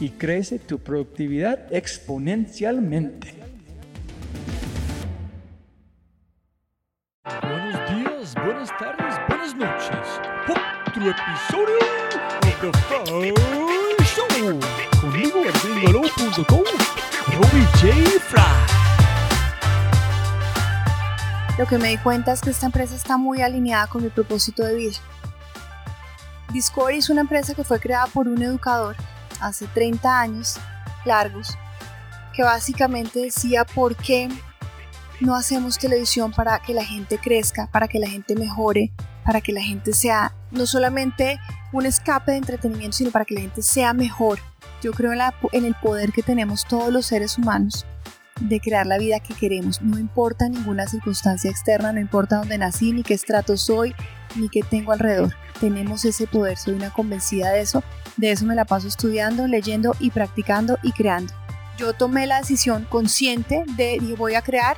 y crece tu productividad exponencialmente. Buenos días, buenas tardes, buenas noches. Otro episodio de The Fry Show. Conmigo en gringolo.com, Robbie J. Fry. Lo que me di cuenta es que esta empresa está muy alineada con mi propósito de vida. Discovery es una empresa que fue creada por un educador hace 30 años largos, que básicamente decía por qué no hacemos televisión para que la gente crezca, para que la gente mejore, para que la gente sea no solamente un escape de entretenimiento, sino para que la gente sea mejor. Yo creo en, en el poder que tenemos todos los seres humanos de crear la vida que queremos. No importa ninguna circunstancia externa, no importa dónde nací, ni qué estrato soy, ni qué tengo alrededor. Tenemos ese poder, soy una convencida de eso. De eso me la paso estudiando, leyendo y practicando y creando. Yo tomé la decisión consciente de, dije, voy a crear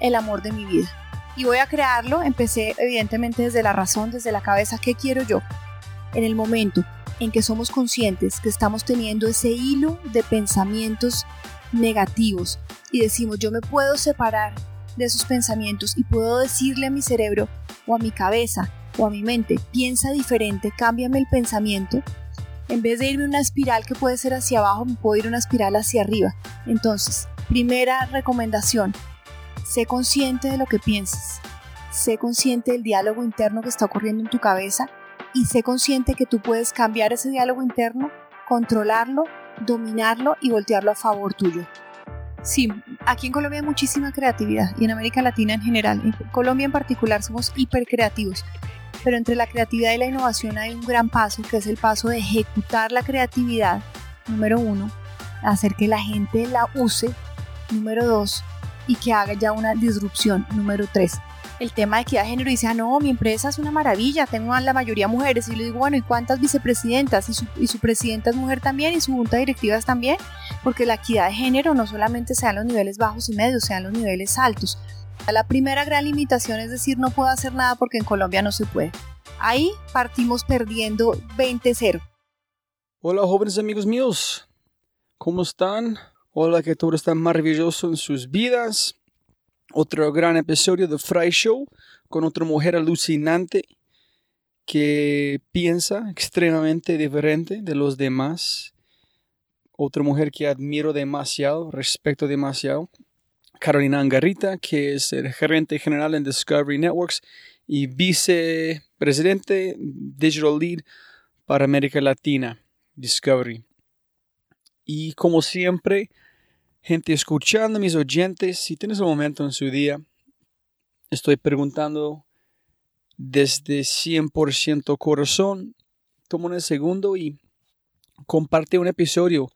el amor de mi vida. Y voy a crearlo, empecé evidentemente desde la razón, desde la cabeza, ¿qué quiero yo? En el momento en que somos conscientes que estamos teniendo ese hilo de pensamientos negativos y decimos yo me puedo separar de esos pensamientos y puedo decirle a mi cerebro o a mi cabeza o a mi mente, piensa diferente, cámbiame el pensamiento, en vez de irme una espiral que puede ser hacia abajo, me puedo ir una espiral hacia arriba. Entonces, primera recomendación, sé consciente de lo que piensas, sé consciente del diálogo interno que está ocurriendo en tu cabeza y sé consciente que tú puedes cambiar ese diálogo interno, controlarlo dominarlo y voltearlo a favor tuyo. Sí, aquí en Colombia hay muchísima creatividad y en América Latina en general. En Colombia en particular somos hiper creativos. Pero entre la creatividad y la innovación hay un gran paso, que es el paso de ejecutar la creatividad, número uno, hacer que la gente la use, número dos, y que haga ya una disrupción, número tres el tema de equidad de género dice, ah, no, mi empresa es una maravilla, tengo la mayoría mujeres. Y le digo, bueno, ¿y cuántas vicepresidentas? Y su, y presidenta es mujer también y su junta directiva es también, porque la equidad de género no solamente en los niveles bajos y medios, en los niveles altos. La primera gran limitación es decir, no puedo hacer nada porque en Colombia no se puede. Ahí partimos perdiendo 20-0. Hola jóvenes amigos míos, ¿cómo están? Hola, que todo está maravilloso en sus vidas. Otro gran episodio de Fry Show con otra mujer alucinante que piensa extremadamente diferente de los demás. Otra mujer que admiro demasiado, respeto demasiado. Carolina Angarita, que es el gerente general en Discovery Networks y vicepresidente Digital Lead para América Latina, Discovery. Y como siempre, gente escuchando, mis oyentes, si tienes un momento en su día, estoy preguntando desde 100% corazón, toma un segundo y comparte un episodio,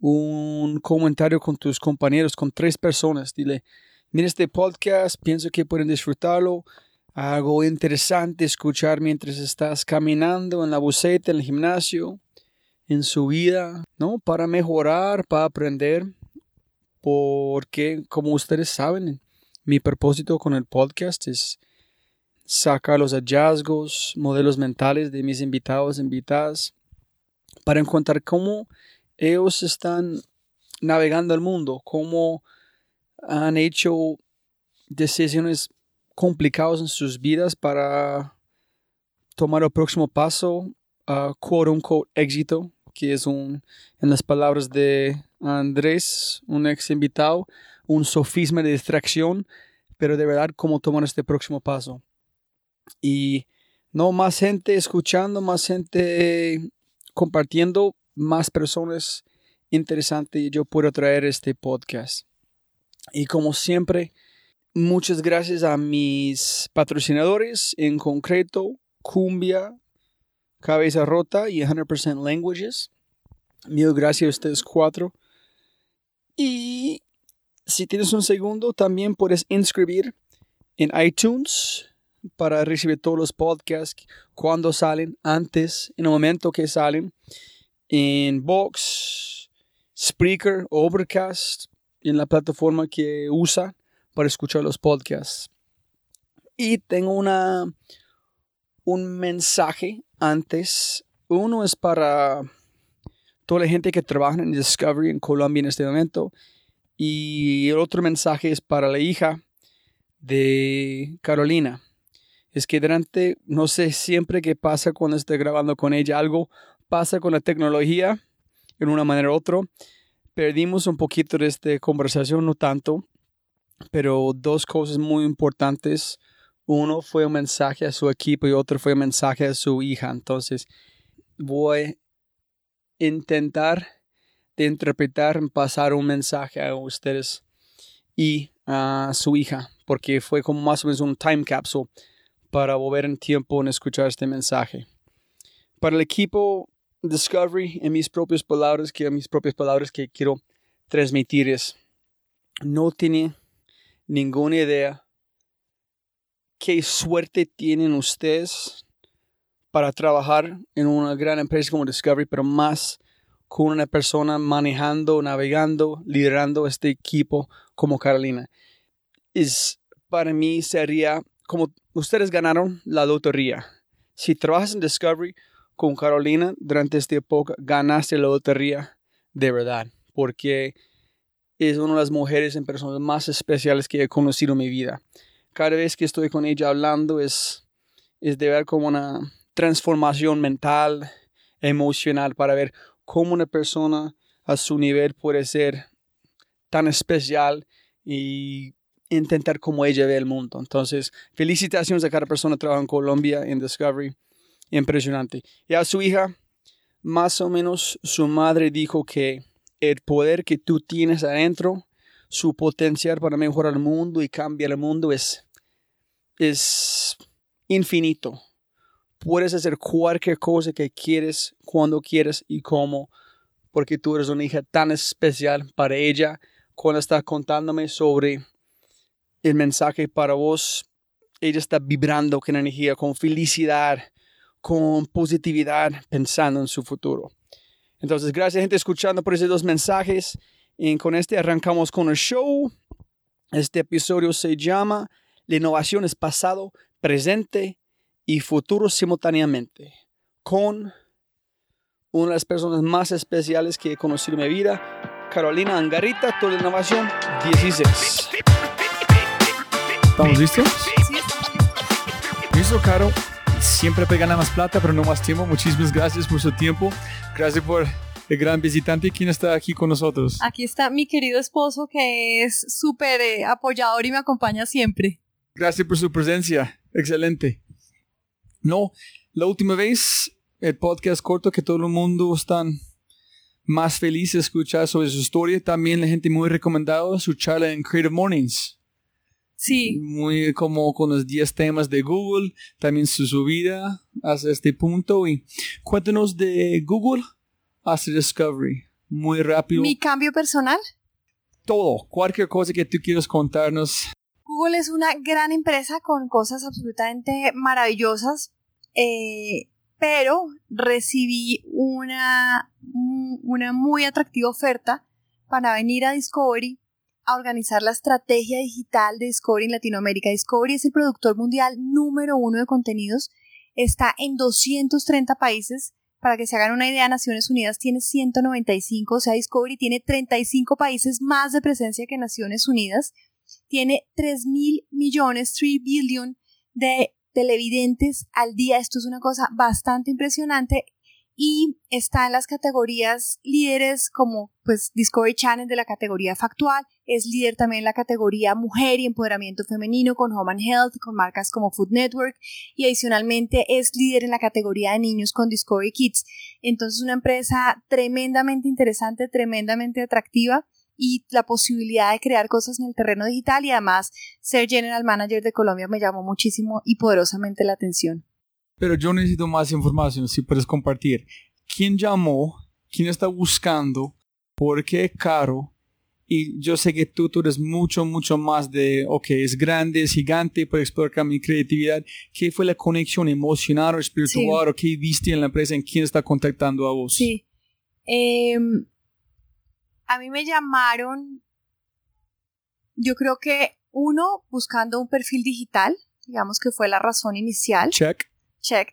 un comentario con tus compañeros, con tres personas. Dile, mira este podcast, pienso que pueden disfrutarlo. Algo interesante escuchar mientras estás caminando en la buceta, en el gimnasio, en su vida, ¿no? Para mejorar, para aprender. Porque, como ustedes saben, mi propósito con el podcast es sacar los hallazgos, modelos mentales de mis invitados, invitadas, para encontrar cómo ellos están navegando el mundo, cómo han hecho decisiones complicadas en sus vidas para tomar el próximo paso, a quote unquote éxito, que es un, en las palabras de Andrés, un ex invitado, un sofisma de distracción, pero de verdad cómo tomar este próximo paso. Y no más gente escuchando, más gente compartiendo, más personas interesantes yo puedo traer este podcast. Y como siempre, muchas gracias a mis patrocinadores, en concreto Cumbia, Cabeza Rota y 100% Languages. Mil gracias a ustedes cuatro. Y si tienes un segundo, también puedes inscribir en iTunes para recibir todos los podcasts cuando salen, antes, en el momento que salen, en Box, Spreaker, Overcast, en la plataforma que usa para escuchar los podcasts. Y tengo una, un mensaje antes. Uno es para toda la gente que trabaja en Discovery en Colombia en este momento. Y el otro mensaje es para la hija de Carolina es que durante, no sé siempre qué pasa cuando estoy grabando con ella, algo pasa con la tecnología en una manera u otra. Perdimos un poquito de esta conversación, no tanto, pero dos cosas muy importantes. Uno fue un mensaje a su equipo y otro fue un mensaje a su hija. Entonces, voy a intentar de interpretar, pasar un mensaje a ustedes y a su hija, porque fue como más o menos un time capsule para volver en tiempo en escuchar este mensaje. Para el equipo Discovery, en mis propias palabras, que mis propias palabras que quiero transmitir es, no tiene ninguna idea qué suerte tienen ustedes para trabajar en una gran empresa como Discovery, pero más con una persona manejando, navegando, liderando este equipo como Carolina. Es, para mí sería como ustedes ganaron la lotería. Si trabajas en Discovery con Carolina durante esta época, ganaste la lotería de verdad, porque es una de las mujeres en personas más especiales que he conocido en mi vida. Cada vez que estoy con ella hablando es, es de ver como una transformación mental, emocional, para ver cómo una persona a su nivel puede ser tan especial y intentar como ella ve el mundo. Entonces, felicitaciones a cada persona que trabaja en Colombia en Discovery. Impresionante. Y a su hija, más o menos su madre dijo que el poder que tú tienes adentro, su potencial para mejorar el mundo y cambiar el mundo es, es infinito. Puedes hacer cualquier cosa que quieres, cuando quieres y cómo, porque tú eres una hija tan especial para ella. Cuando está contándome sobre el mensaje para vos. Ella está vibrando con energía, con felicidad, con positividad, pensando en su futuro. Entonces, gracias gente escuchando por esos dos mensajes. Y con este arrancamos con el show. Este episodio se llama La innovación es pasado, presente y futuro simultáneamente. Con una de las personas más especiales que he conocido en mi vida, Carolina Angarita, toda innovación 16. ¿Estamos listos? Listo, Caro. Siempre gana más plata, pero no más tiempo. Muchísimas gracias por su tiempo. Gracias por el gran visitante. ¿Quién está aquí con nosotros? Aquí está mi querido esposo que es súper eh, apoyador y me acompaña siempre. Gracias por su presencia. Excelente. No, la última vez, el podcast corto que todo el mundo está más feliz de escuchar sobre su historia. También la gente muy recomendado su charla en Creative Mornings. Sí. Muy como con los 10 temas de Google, también su subida hasta este punto. Y cuéntanos de Google hasta Discovery. Muy rápido. Mi cambio personal. Todo, cualquier cosa que tú quieras contarnos. Google es una gran empresa con cosas absolutamente maravillosas, eh, pero recibí una, una muy atractiva oferta para venir a Discovery a organizar la estrategia digital de Discovery en Latinoamérica. Discovery es el productor mundial número uno de contenidos, está en 230 países. Para que se hagan una idea, Naciones Unidas tiene 195, o sea, Discovery tiene 35 países más de presencia que Naciones Unidas. Tiene 3 mil millones, 3 billion de televidentes al día. Esto es una cosa bastante impresionante y está en las categorías líderes como pues Discovery Channel de la categoría factual, es líder también en la categoría mujer y empoderamiento femenino con Home and Health, con marcas como Food Network y adicionalmente es líder en la categoría de niños con Discovery Kids. Entonces una empresa tremendamente interesante, tremendamente atractiva y la posibilidad de crear cosas en el terreno digital y además ser General Manager de Colombia me llamó muchísimo y poderosamente la atención. Pero yo necesito más información, si puedes compartir. ¿Quién llamó? ¿Quién está buscando? ¿Por qué caro? Y yo sé que tú, tú eres mucho, mucho más de, ok, es grande, es gigante, puede explorar mi creatividad. ¿Qué fue la conexión emocional o espiritual o qué viste en la empresa? ¿En quién está contactando a vos? Sí. Em, a mí me llamaron, yo creo que uno, buscando un perfil digital, digamos que fue la razón inicial. Check check.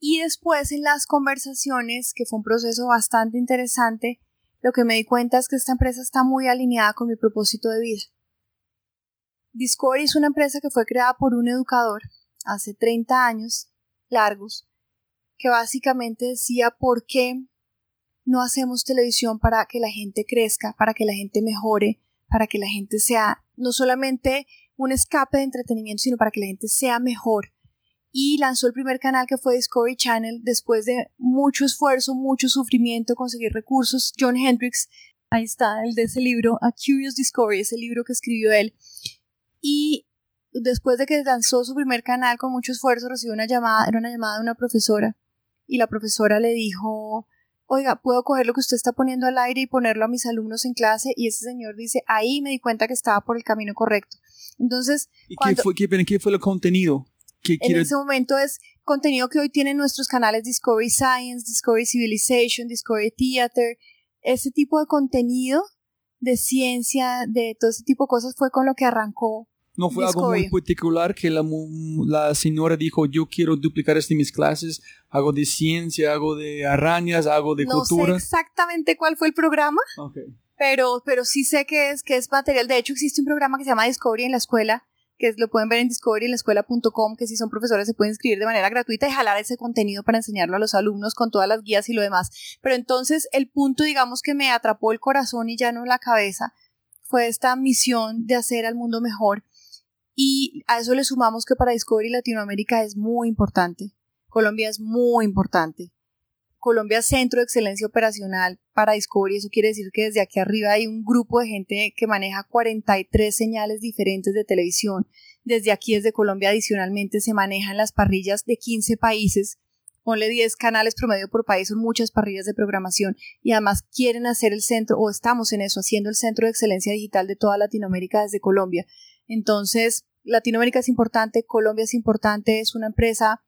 Y después en las conversaciones, que fue un proceso bastante interesante, lo que me di cuenta es que esta empresa está muy alineada con mi propósito de vida. Discovery es una empresa que fue creada por un educador hace 30 años largos, que básicamente decía por qué no hacemos televisión para que la gente crezca, para que la gente mejore, para que la gente sea no solamente un escape de entretenimiento, sino para que la gente sea mejor y lanzó el primer canal que fue Discovery Channel después de mucho esfuerzo, mucho sufrimiento, conseguir recursos. John Hendricks, ahí está, el de ese libro, A Curious Discovery, ese libro que escribió él. Y después de que lanzó su primer canal con mucho esfuerzo, recibió una llamada, era una llamada de una profesora, y la profesora le dijo, oiga, ¿puedo coger lo que usted está poniendo al aire y ponerlo a mis alumnos en clase? Y ese señor dice, ahí me di cuenta que estaba por el camino correcto. Entonces, ¿y qué, fue, qué, qué fue el contenido? En ese momento es contenido que hoy tienen nuestros canales Discovery Science, Discovery Civilization, Discovery Theater, ese tipo de contenido de ciencia, de todo ese tipo de cosas fue con lo que arrancó. No fue algo muy particular que la, la, señora dijo, yo quiero duplicar esto en mis clases, hago de ciencia, hago de arañas, hago de cultura. No sé exactamente cuál fue el programa, pero, pero sí sé que es, que es material. De hecho, existe un programa que se llama Discovery en la escuela, que lo pueden ver en discoverylascuela.com, que si son profesores se pueden inscribir de manera gratuita y jalar ese contenido para enseñarlo a los alumnos con todas las guías y lo demás. Pero entonces el punto, digamos, que me atrapó el corazón y ya no la cabeza, fue esta misión de hacer al mundo mejor. Y a eso le sumamos que para Discovery Latinoamérica es muy importante. Colombia es muy importante. Colombia Centro de Excelencia Operacional para Discovery. Eso quiere decir que desde aquí arriba hay un grupo de gente que maneja 43 señales diferentes de televisión. Desde aquí, desde Colombia, adicionalmente se manejan las parrillas de 15 países. Ponle 10 canales promedio por país, son muchas parrillas de programación y además quieren hacer el centro, o estamos en eso, haciendo el centro de excelencia digital de toda Latinoamérica desde Colombia. Entonces, Latinoamérica es importante, Colombia es importante, es una empresa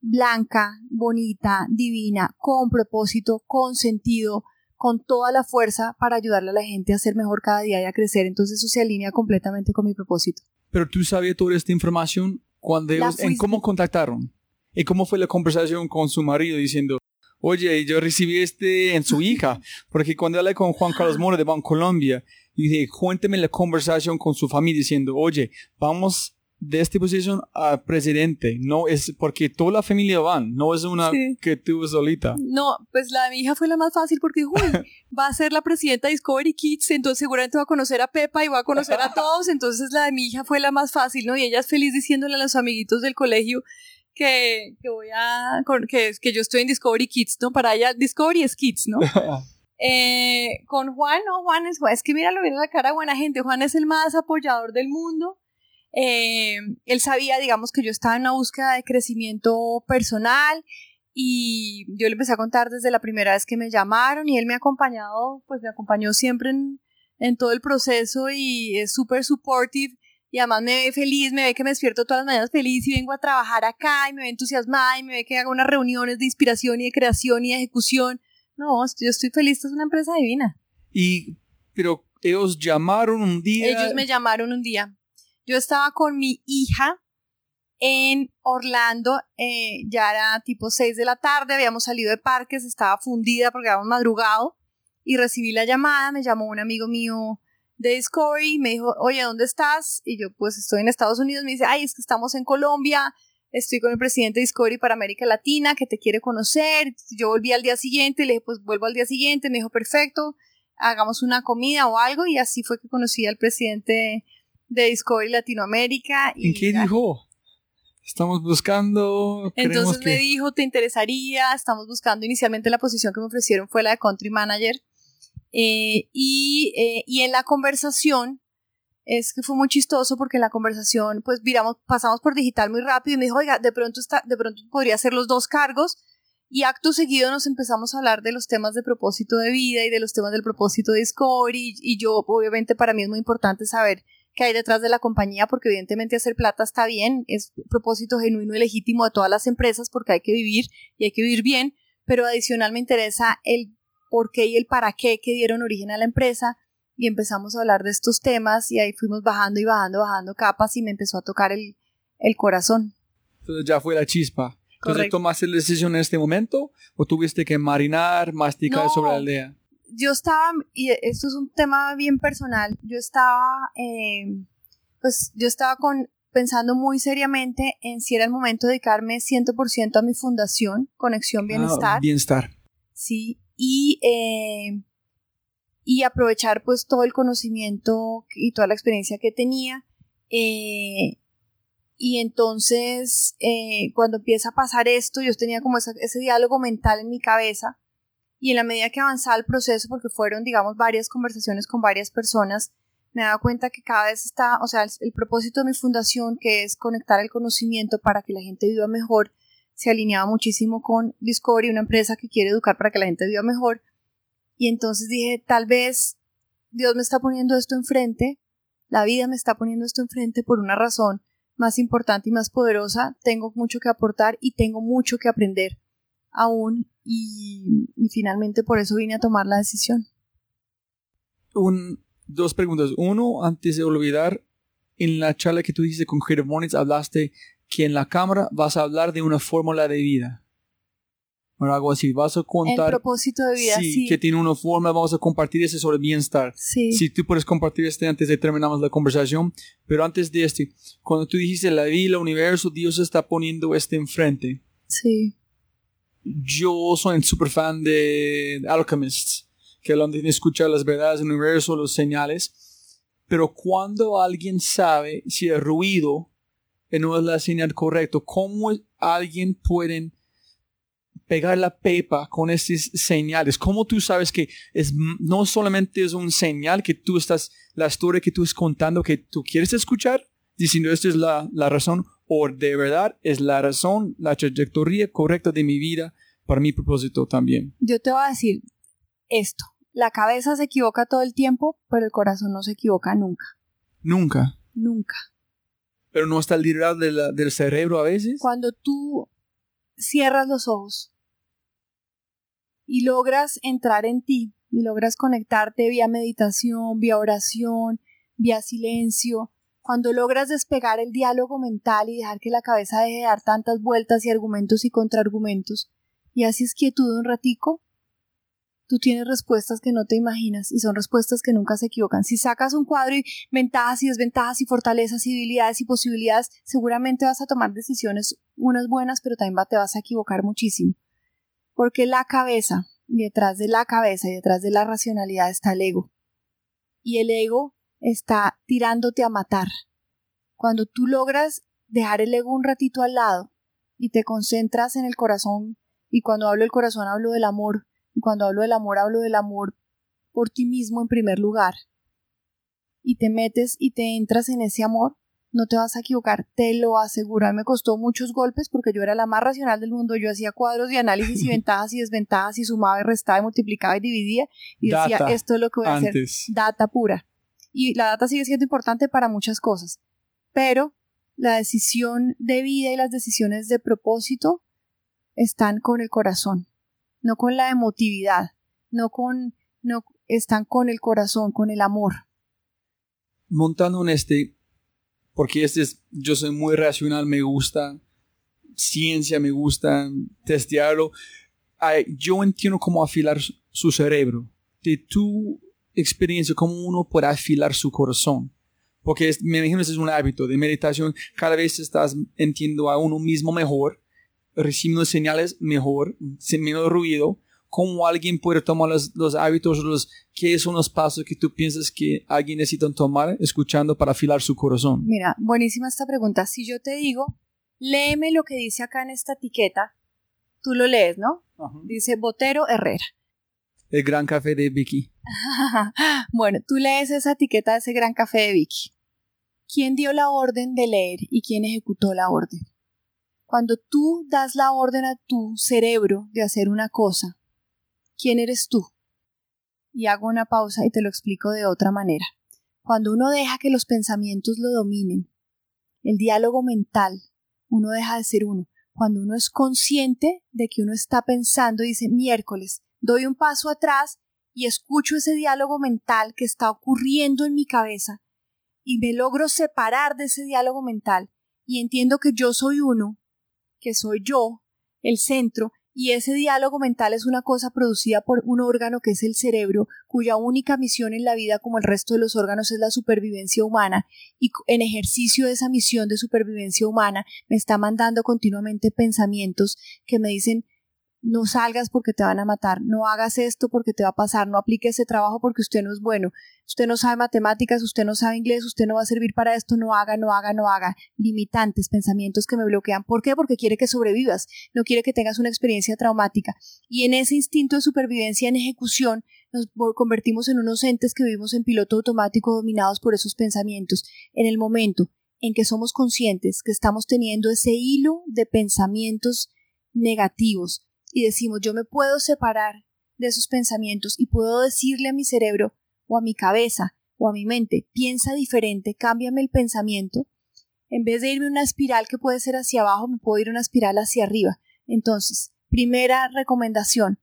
blanca, bonita, divina, con propósito, con sentido, con toda la fuerza para ayudarle a la gente a ser mejor cada día y a crecer. Entonces eso se alinea completamente con mi propósito. Pero tú sabías toda esta información cuando ellos, en cómo contactaron y cómo fue la conversación con su marido diciendo, oye, yo recibí este en su hija, porque cuando hablé con Juan Carlos Moro de Colombia, dije, cuénteme la conversación con su familia diciendo, oye, vamos de esta posición a presidente, no es porque toda la familia van, no es una que tú solita. No, pues la de mi hija fue la más fácil porque uy, va a ser la presidenta de Discovery Kids, entonces seguramente va a conocer a Pepa y va a conocer a todos, entonces la de mi hija fue la más fácil, ¿no? Y ella es feliz diciéndole a los amiguitos del colegio que, que voy a, que, que yo estoy en Discovery Kids, ¿no? Para ella, Discovery es Kids, ¿no? eh, con Juan, no, Juan es, es que mira la cara buena gente, Juan es el más apoyador del mundo Eh, él sabía, digamos, que yo estaba en una búsqueda de crecimiento personal y yo le empecé a contar desde la primera vez que me llamaron y él me ha acompañado, pues me acompañó siempre en, en todo el proceso y es súper supportive y además me ve feliz, me ve que me despierto todas las mañanas feliz y vengo a trabajar acá y me ve entusiasmada y me ve que hago unas reuniones de inspiración y de creación y de ejecución. No, yo estoy feliz, es una empresa divina. Y, pero ellos llamaron un día. Ellos me llamaron un día. Yo estaba con mi hija en Orlando, eh, ya era tipo 6 de la tarde, habíamos salido de parques, estaba fundida porque habíamos madrugado y recibí la llamada, me llamó un amigo mío de Discovery, me dijo, oye, ¿dónde estás? Y yo, pues estoy en Estados Unidos, me dice, ay, es que estamos en Colombia, estoy con el presidente de Discovery para América Latina, que te quiere conocer. Yo volví al día siguiente, le dije, pues vuelvo al día siguiente, me dijo, perfecto, hagamos una comida o algo, y así fue que conocí al presidente de Discovery Latinoamérica. ¿En qué dijo? Estamos buscando. Entonces me dijo, ¿te interesaría? Estamos buscando inicialmente la posición que me ofrecieron fue la de Country Manager eh, y, eh, y, en la conversación, es que fue muy chistoso porque en la conversación, pues viramos, pasamos por digital muy rápido y me dijo, oiga, de pronto, está, de pronto podría hacer los dos cargos. Y acto seguido nos empezamos a hablar de los temas de propósito de vida y de los temas del propósito de Discovery. Y, y yo, obviamente, para mí es muy importante saber qué hay detrás de la compañía, porque evidentemente hacer plata está bien, es propósito genuino y legítimo de todas las empresas porque hay que vivir y hay que vivir bien, pero adicional me interesa el por qué y el para qué que dieron origen a la empresa y empezamos a hablar de estos temas y ahí fuimos bajando y bajando, bajando capas y me empezó a tocar el, el corazón. Entonces ya fue la chispa. Entonces, ¿tomaste la decisión en este momento o tuviste que marinar, masticar sobre la idea? Yo estaba, y esto es un tema bien personal, yo estaba, eh, pues yo estaba con, pensando muy seriamente en si era el momento de dedicarme 100% a mi fundación, Conexión ah, Bienestar. bienestar. Sí, y, eh, y aprovechar pues todo el conocimiento y toda la experiencia que tenía. Eh, y entonces, eh, cuando empieza a pasar esto, yo tenía como ese diálogo mental en mi cabeza. Y en la medida que avanzaba el proceso, porque fueron, digamos, varias conversaciones con varias personas, me daba cuenta que cada vez está, o sea, el, propósito de mi fundación, que es conectar el conocimiento para que la gente viva mejor, se alineaba muchísimo con Discovery, una empresa que quiere educar para que la gente viva mejor. Y entonces dije, tal vez Dios me está poniendo esto enfrente, la vida me está poniendo esto enfrente por una razón más importante y más poderosa. Tengo mucho que aportar y tengo mucho que aprender aún. Y, finalmente por eso vine a tomar la decisión. Un, dos preguntas. Uno, antes de olvidar, en la charla que tú hiciste con Creative Mornings hablaste que en la cámara vas a hablar de una fórmula de vida. O algo así, vas a contar. El propósito de vida, sí, Que tiene una forma, vamos a compartir ese sobre bienestar. Sí. Si tú puedes compartir este antes de terminamos la conversación. Pero antes de este, cuando tú dijiste la vida, el universo, Dios está poniendo este enfrente. Sí. Yo soy un super fan de Alchemists, que lo de escuchar las verdades del universo, los señales. Pero cuando alguien sabe si el ruido no es la señal correcta. ¿Cómo alguien puede pegar la pepa con esas señales? ¿Cómo tú sabes que es, no solamente es un señal que tú estás, la historia que tú estás contando que tú quieres escuchar, diciendo esta es la, la razón, o de verdad es la razón, la trayectoria correcta de mi vida para mi propósito también? Yo te voy a decir esto. La cabeza se equivoca todo el tiempo, pero el corazón no se equivoca nunca. Nunca. Nunca. Pero no está liderado del cerebro a veces. Cuando tú cierras los ojos y logras entrar en ti y logras conectarte vía meditación, vía oración, vía silencio, cuando logras despegar el diálogo mental y dejar que la cabeza deje de dar tantas vueltas y argumentos y contraargumentos, y haces quietud un ratico, tú tienes respuestas que no te imaginas y son respuestas que nunca se equivocan. Si sacas un cuadro y ventajas y desventajas y fortalezas y debilidades y posibilidades, seguramente vas a tomar decisiones unas buenas, pero también te vas a equivocar muchísimo. Porque la cabeza, detrás de la cabeza y detrás de la racionalidad está el ego. Y el ego está tirándote a matar. Cuando tú logras dejar el ego un ratito al lado y te concentras en el corazón, y cuando hablo del corazón hablo del amor, y cuando hablo del amor, hablo del amor por ti mismo en primer lugar. Y te metes y te entras en ese amor, no te vas a equivocar, te lo aseguro. A mí me costó muchos golpes porque yo era la más racional del mundo. Yo hacía cuadros de análisis y ventajas y desventajas y sumaba y restaba y multiplicaba y dividía y decía, esto es lo que voy a hacer. Data pura. Y la data sigue siendo importante para muchas cosas. Pero la decisión de vida y las decisiones de propósito están con el corazón, no con la emotividad, no con, no, están con el corazón, con el amor. montando en este, porque este es, yo soy muy racional, me gusta ciencia, me gusta testearlo. Yo entiendo cómo afilar su- cerebro. De tu experiencia, cómo uno puede afilar su corazón. Porque es- me imagino ese es un hábito de meditación. Cada vez estás entiendo a uno mismo mejor, recibiendo señales mejor, sin menos ruido. ¿Cómo alguien puede tomar los, los hábitos, los, qué son los pasos que tú piensas que alguien necesita tomar escuchando para afilar su corazón? Mira, buenísima esta pregunta. Si yo te digo, léeme lo que dice acá en esta etiqueta, tú lo lees, ¿no? Dice Botero Herrera. El gran café de Vicky. bueno, tú lees esa etiqueta de ese gran café de Vicky. ¿Quién dio la orden de leer y quién ejecutó la orden? Cuando tú das la orden a tu cerebro de hacer una cosa, ¿quién eres tú? Y hago una pausa y te lo explico de otra manera. Cuando uno deja que los pensamientos lo dominen, el diálogo mental, uno deja de ser uno. Cuando uno es consciente de que uno está pensando y dice miércoles, doy un paso atrás y escucho ese diálogo mental que está ocurriendo en mi cabeza y me logro separar de ese diálogo mental y entiendo que yo soy uno, que soy yo, el centro, y ese diálogo mental es una cosa producida por un órgano que es el cerebro, cuya única misión en la vida, como el resto de los órganos, es la supervivencia humana, y en ejercicio de esa misión de supervivencia humana me está mandando continuamente pensamientos que me dicen no salgas porque te van a matar, no hagas esto porque te va a pasar, no aplique ese trabajo porque usted no es bueno, usted no sabe matemáticas, usted no sabe inglés, usted no va a servir para esto, no haga, no haga, no haga, limitantes, pensamientos que me bloquean. ¿Por qué? Porque quiere que sobrevivas, no quiere que tengas una experiencia traumática. Y en ese instinto de supervivencia en ejecución nos convertimos en unos entes que vivimos en piloto automático dominados por esos pensamientos. En el momento en que somos conscientes que estamos teniendo ese hilo de pensamientos negativos, y decimos yo me puedo separar de esos pensamientos y puedo decirle a mi cerebro o a mi cabeza o a mi mente piensa diferente, cámbiame el pensamiento, en vez de irme una espiral que puede ser hacia abajo, me puedo ir una espiral hacia arriba. Entonces, primera recomendación,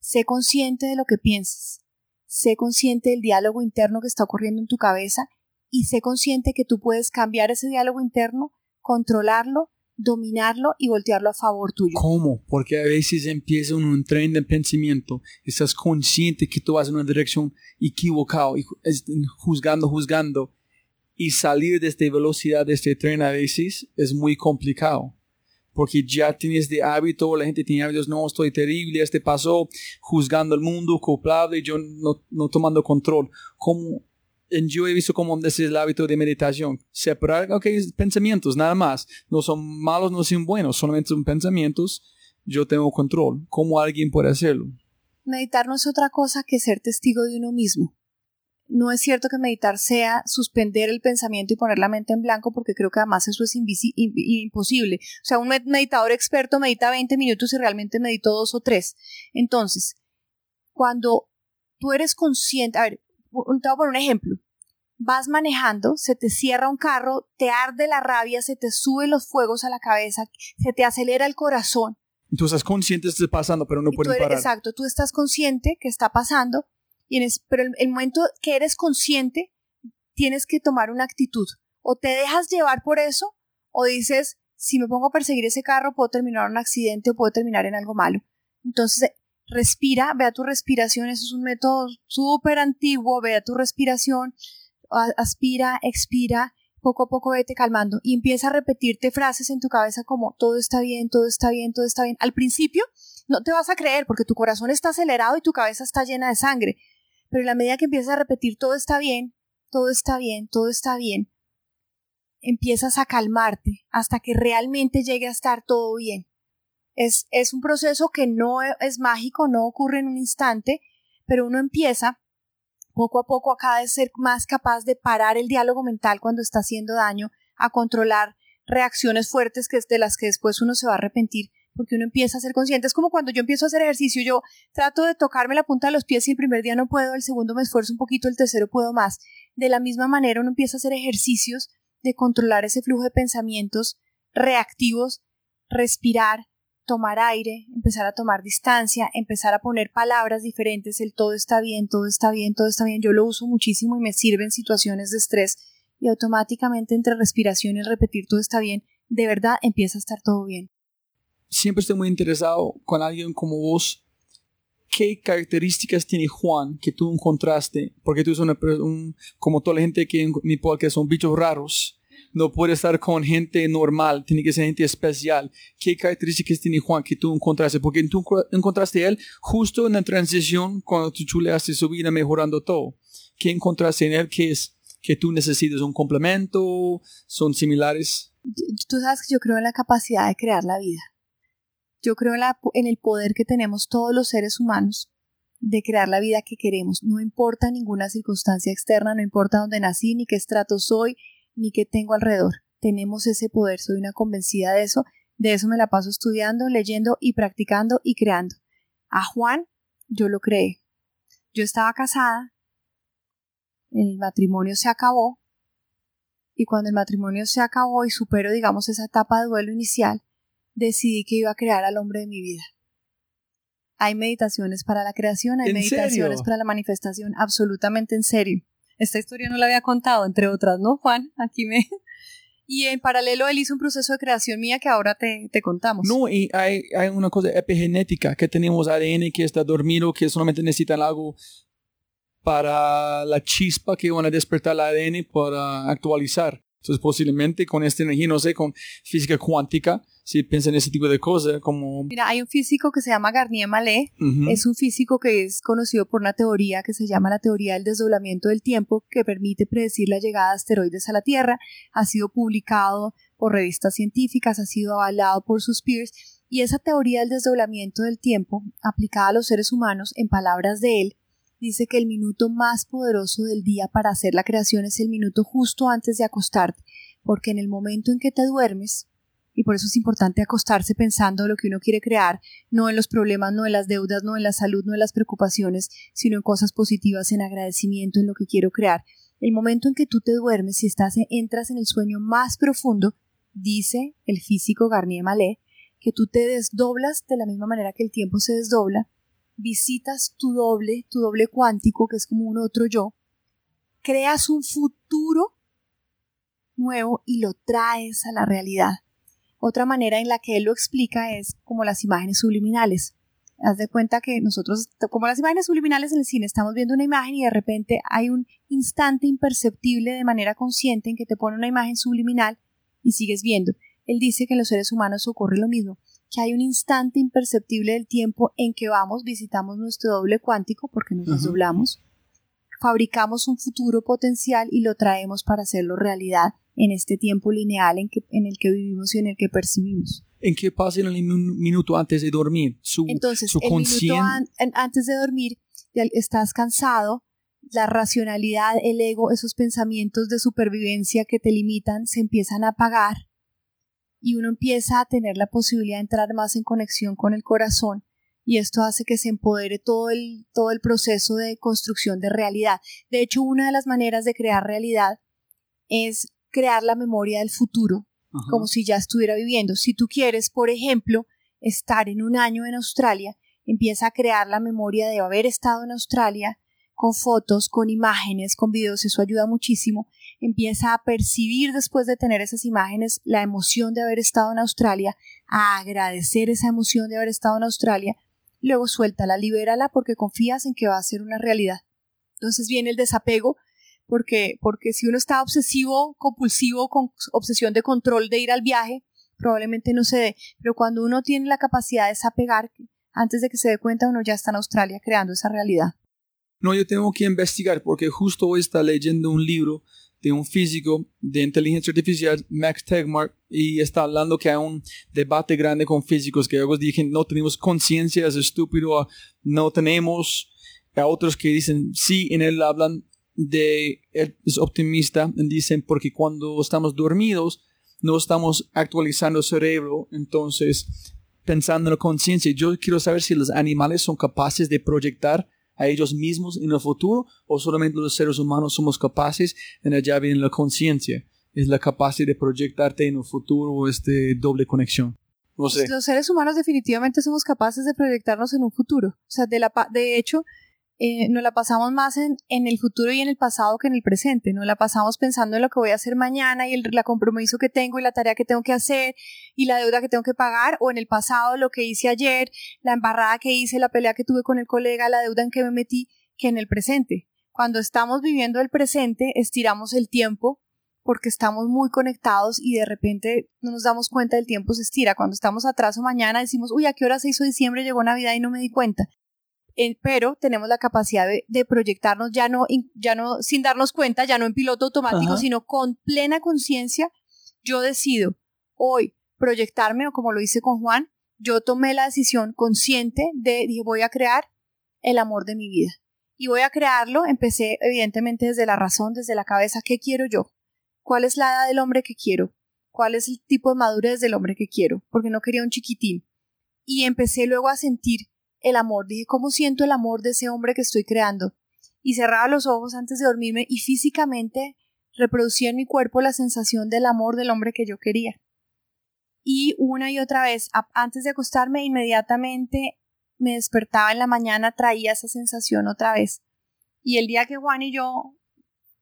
sé consciente de lo que piensas, sé consciente del diálogo interno que está ocurriendo en tu cabeza y sé consciente que tú puedes cambiar ese diálogo interno, controlarlo dominarlo y voltearlo a favor tuyo. ¿Cómo? Porque a veces empieza un, tren de pensamiento, estás consciente que tú vas en una dirección equivocada, juzgando, juzgando, y salir de esta velocidad de este tren a veces es muy complicado. Porque ya tienes de hábito, la gente tiene hábitos, no, estoy terrible, este pasó, juzgando el mundo, culpable, yo no, no tomando control. ¿Cómo? Yo he visto como ese es el hábito de meditación. Separar, ok, pensamientos, nada más. No son malos, no son buenos, solamente son pensamientos. Yo tengo control. ¿Cómo alguien puede hacerlo? Meditar no es otra cosa que ser testigo de uno mismo. No es cierto que meditar sea suspender el pensamiento y poner la mente en blanco, porque creo que además eso es imposible. O sea, un meditador experto medita 20 minutos y realmente meditó dos o tres. Entonces, cuando tú eres consciente, a ver, te voy a poner un ejemplo. Vas manejando, se te cierra un carro, te arde la rabia, se te suben los fuegos a la cabeza, se te acelera el corazón. Tú estás consciente de que está pasando, pero no puedes parar. Exacto, tú estás consciente que está pasando, y en es, pero el, el momento que eres consciente, tienes que tomar una actitud. O te dejas llevar por eso, o dices, si me pongo a perseguir ese carro, puedo terminar en un accidente o puedo terminar en algo malo. Entonces, respira, vea tu respiración, eso es un método súper antiguo, vea tu respiración, aspira, expira, poco a poco vete calmando y empieza a repetirte frases en tu cabeza como todo está bien, todo está bien, todo está bien. Al principio no te vas a creer porque tu corazón está acelerado y tu cabeza está llena de sangre, pero en la medida que empiezas a repetir todo está bien, todo está bien, todo está bien, empiezas a calmarte hasta que realmente llegue a estar todo bien. Es, es, un proceso que no es mágico, no ocurre en un instante, pero uno empieza poco a poco a cada ser más capaz de parar el diálogo mental cuando está haciendo daño, a controlar reacciones fuertes que es de las que después uno se va a arrepentir porque uno empieza a ser consciente. Es como cuando yo empiezo a hacer ejercicio, yo trato de tocarme la punta de los pies y el primer día no puedo, el segundo me esfuerzo un poquito, el tercero puedo más. De la misma manera uno empieza a hacer ejercicios de controlar ese flujo de pensamientos reactivos, respirar, tomar aire, empezar a tomar distancia, empezar a poner palabras diferentes, el todo está bien, todo está bien, todo está bien. Yo lo uso muchísimo y me sirve en situaciones de estrés y automáticamente entre respiración y repetir todo está bien, de verdad empieza a estar todo bien. Siempre estoy muy interesado con alguien como vos. ¿Qué características tiene Juan que tú encontraste? Porque tú eres una un, como toda la gente que en mi podcast son bichos raros. No puede estar con gente normal, tiene que ser gente especial. ¿Qué características tiene Juan que tú encontraste? Porque tú encontraste a él justo en la transición cuando tú chuleaste su vida mejorando todo. ¿Qué encontraste en él que es que tú necesitas un complemento, son similares. Tú sabes que yo creo en la capacidad de crear la vida. Yo creo en, el poder que tenemos todos los seres humanos de crear la vida que queremos. No importa ninguna circunstancia externa, no importa dónde nací, ni qué estrato soy, ni qué tengo alrededor. Tenemos ese poder, soy una convencida de eso. De eso me la paso estudiando, leyendo y practicando y creando. A Juan yo lo creé. Yo estaba casada, el matrimonio se acabó y cuando el matrimonio se acabó y supero, digamos, esa etapa de duelo inicial, decidí que iba a crear al hombre de mi vida. Hay meditaciones para la creación, hay meditaciones para la manifestación, absolutamente en serio. Esta historia no la había contado, entre otras, ¿no, Juan? Aquí me... Y en paralelo él hizo un proceso de creación mía que ahora te, te contamos. No, y hay, hay, una cosa epigenética, que tenemos ADN que está dormido, que solamente necesitan algo para la chispa que van a despertar la ADN para actualizar. Entonces, posiblemente con esta energía, no sé, con física cuántica, si piensan en ese tipo de cosas, como... Mira, hay un físico que se llama Garnier Mallet, es un físico que es conocido por una teoría que se llama la teoría del desdoblamiento del tiempo, que permite predecir la llegada de asteroides a la Tierra, ha sido publicado por revistas científicas, ha sido avalado por sus peers, y esa teoría del desdoblamiento del tiempo, aplicada a los seres humanos, en palabras de él, dice que el minuto más poderoso del día para hacer la creación es el minuto justo antes de acostarte, porque en el momento en que te duermes, y por eso es importante acostarse pensando en lo que uno quiere crear, no en los problemas, no en las deudas, no en la salud, no en las preocupaciones, sino en cosas positivas, en agradecimiento, en lo que quiero crear. El momento en que tú te duermes y estás entras en el sueño más profundo, dice el físico Garnier Mallet, que tú te desdoblas de la misma manera que el tiempo se desdobla visitas tu doble, tu doble cuántico, que es como un otro yo, creas un futuro nuevo y lo traes a la realidad. Otra manera en la que él lo explica es como las imágenes subliminales. Haz de cuenta que nosotros, como las imágenes subliminales en el cine, estamos viendo una imagen y de repente hay un instante imperceptible de manera consciente en que te pone una imagen subliminal y sigues viendo. Él dice que en los seres humanos ocurre lo mismo que hay un instante imperceptible del tiempo en que vamos, visitamos nuestro doble cuántico porque nos desdoblamos, fabricamos un futuro potencial y lo traemos para hacerlo realidad en este tiempo lineal en, que, en el que vivimos y en el que percibimos. ¿En qué pasa en el minuto antes de dormir? Su, Entonces, el minuto antes de dormir estás cansado, la racionalidad, el ego, esos pensamientos de supervivencia que te limitan se empiezan a apagar y uno empieza a tener la posibilidad de entrar más en conexión con el corazón y esto hace que se empodere todo el, todo el proceso de construcción de realidad. De hecho, una de las maneras de crear realidad es crear la memoria del futuro, como si ya estuviera viviendo. Si tú quieres, por ejemplo, estar en un año en Australia, empieza a crear la memoria de haber estado en Australia con fotos, con imágenes, con videos, eso ayuda muchísimo empieza a percibir después de tener esas imágenes la emoción de haber estado en Australia, a agradecer esa emoción de haber estado en Australia, luego suéltala, libérala porque confías en que va a ser una realidad. Entonces viene el desapego, porque, porque si uno está obsesivo, compulsivo, con obsesión de control de ir al viaje, probablemente no se dé, pero cuando uno tiene la capacidad de desapegar, antes de que se dé cuenta, uno ya está en Australia creando esa realidad. No, yo tengo que investigar porque justo hoy está leyendo un libro de un físico de inteligencia artificial, Max Tegmark, y está hablando que hay un debate grande con físicos que ellos dicen no tenemos conciencia, es estúpido, no tenemos, a otros que dicen sí, en él hablan de es optimista, dicen porque cuando estamos dormidos no estamos actualizando el cerebro, entonces pensando en la conciencia. Yo quiero saber si los animales son capaces de proyectar a ellos mismos en el futuro o solamente los seres humanos somos capaces, en allá viene la conciencia, es la capacidad de proyectarte en el futuro este doble conexión. No sé. Los seres humanos definitivamente somos capaces de proyectarnos en un futuro. O sea, de, la, de hecho, eh, nos la pasamos más en, el futuro y en el pasado que en el presente. Nos la pasamos pensando en lo que voy a hacer mañana y el compromiso que tengo y la tarea que tengo que hacer y la deuda que tengo que pagar o en el pasado lo que hice ayer, la embarrada que hice, la pelea que tuve con el colega, la deuda en que me metí, que en el presente. Cuando estamos viviendo el presente, estiramos el tiempo porque estamos muy conectados y de repente no nos damos cuenta del tiempo se estira. Cuando estamos atrás o mañana decimos, uy, ¿a qué hora se hizo diciembre? Llegó Navidad y no me di cuenta pero tenemos la capacidad de, proyectarnos ya no, ya no sin darnos cuenta, ya no en piloto automático, sino con plena conciencia. Yo decido hoy proyectarme, o como lo hice con Juan, yo tomé la decisión consciente de, dije, voy a crear el amor de mi vida. Y voy a crearlo, empecé evidentemente desde la razón, desde la cabeza, ¿qué quiero yo? ¿Cuál es la edad del hombre que quiero? ¿Cuál es el tipo de madurez del hombre que quiero? Porque no quería un chiquitín. Y empecé luego a sentir el amor. Dije, ¿cómo siento el amor de ese hombre que estoy creando? Y cerraba los ojos antes de dormirme y físicamente reproducía en mi cuerpo la sensación del amor del hombre que yo quería. Y una y otra vez, antes de acostarme, inmediatamente me despertaba en la mañana, traía esa sensación otra vez. Y el día que Juan y yo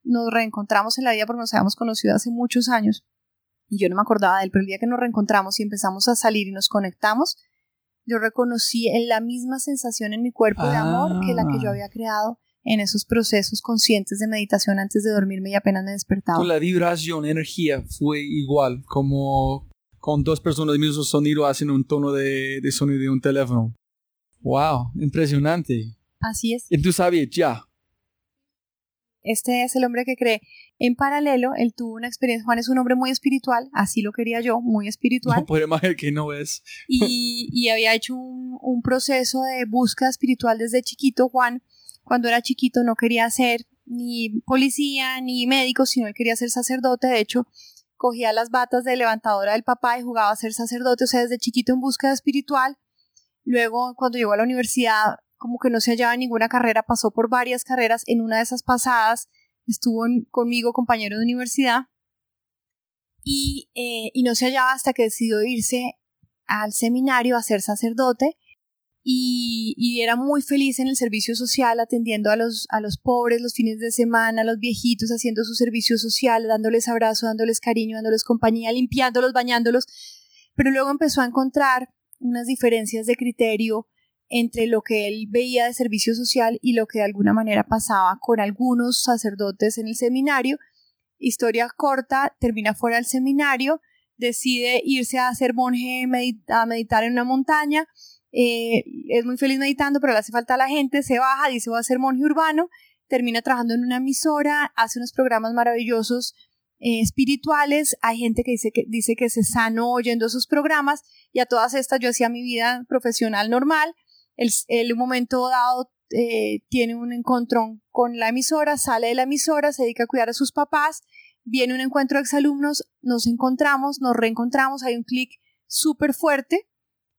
nos reencontramos en la vida, porque nos habíamos conocido hace muchos años, y yo no me acordaba de él, pero el día que nos reencontramos y empezamos a salir y nos conectamos, yo reconocí en la misma sensación en mi cuerpo de amor que la que yo ah. había creado en esos procesos conscientes de meditación antes de dormirme y apenas me despertaba. La vibración, energía fue igual, como con dos personas del mismo sonido hacen un tono de, de sonido de un teléfono. ¡Wow! Impresionante. Así es. Y tú sabías ya. Este es el hombre que cree. En paralelo, él tuvo una experiencia. Juan es un hombre muy espiritual, así lo quería yo, muy espiritual. No puede más que no es. Y, y había hecho un, un, proceso de búsqueda espiritual desde chiquito. Juan, cuando era chiquito, no quería ser ni policía ni médico, sino él quería ser sacerdote. De hecho, cogía las batas de levantadora del papá y jugaba a ser sacerdote, o sea, desde chiquito en búsqueda espiritual. Luego, cuando llegó a la universidad, como que no se hallaba en ninguna carrera, pasó por varias carreras. En una de esas pasadas, estuvo conmigo compañero de universidad y, eh, y no se hallaba hasta que decidió irse al seminario a ser sacerdote y, y, era muy feliz en el servicio social atendiendo a los, a los pobres los fines de semana, a los viejitos haciendo su servicio social, dándoles abrazo, dándoles cariño, dándoles compañía, limpiándolos, bañándolos, pero luego empezó a encontrar unas diferencias de criterio entre lo que él veía de servicio social y lo que de alguna manera pasaba con algunos sacerdotes en el seminario. Historia corta, termina fuera del seminario, decide irse a ser monje, a meditar en una montaña, eh, es muy feliz meditando, pero le hace falta a la gente, se baja, dice voy a ser monje urbano, termina trabajando en una emisora, hace unos programas maravillosos eh, espirituales, hay gente que dice, que dice que se sanó oyendo esos programas. Y a todas estas yo hacía mi vida profesional normal, el, un momento dado eh, tiene un encontrón con la emisora, sale de la emisora, se dedica a cuidar a sus papás, viene un encuentro de exalumnos, nos encontramos, nos reencontramos, hay un clic súper fuerte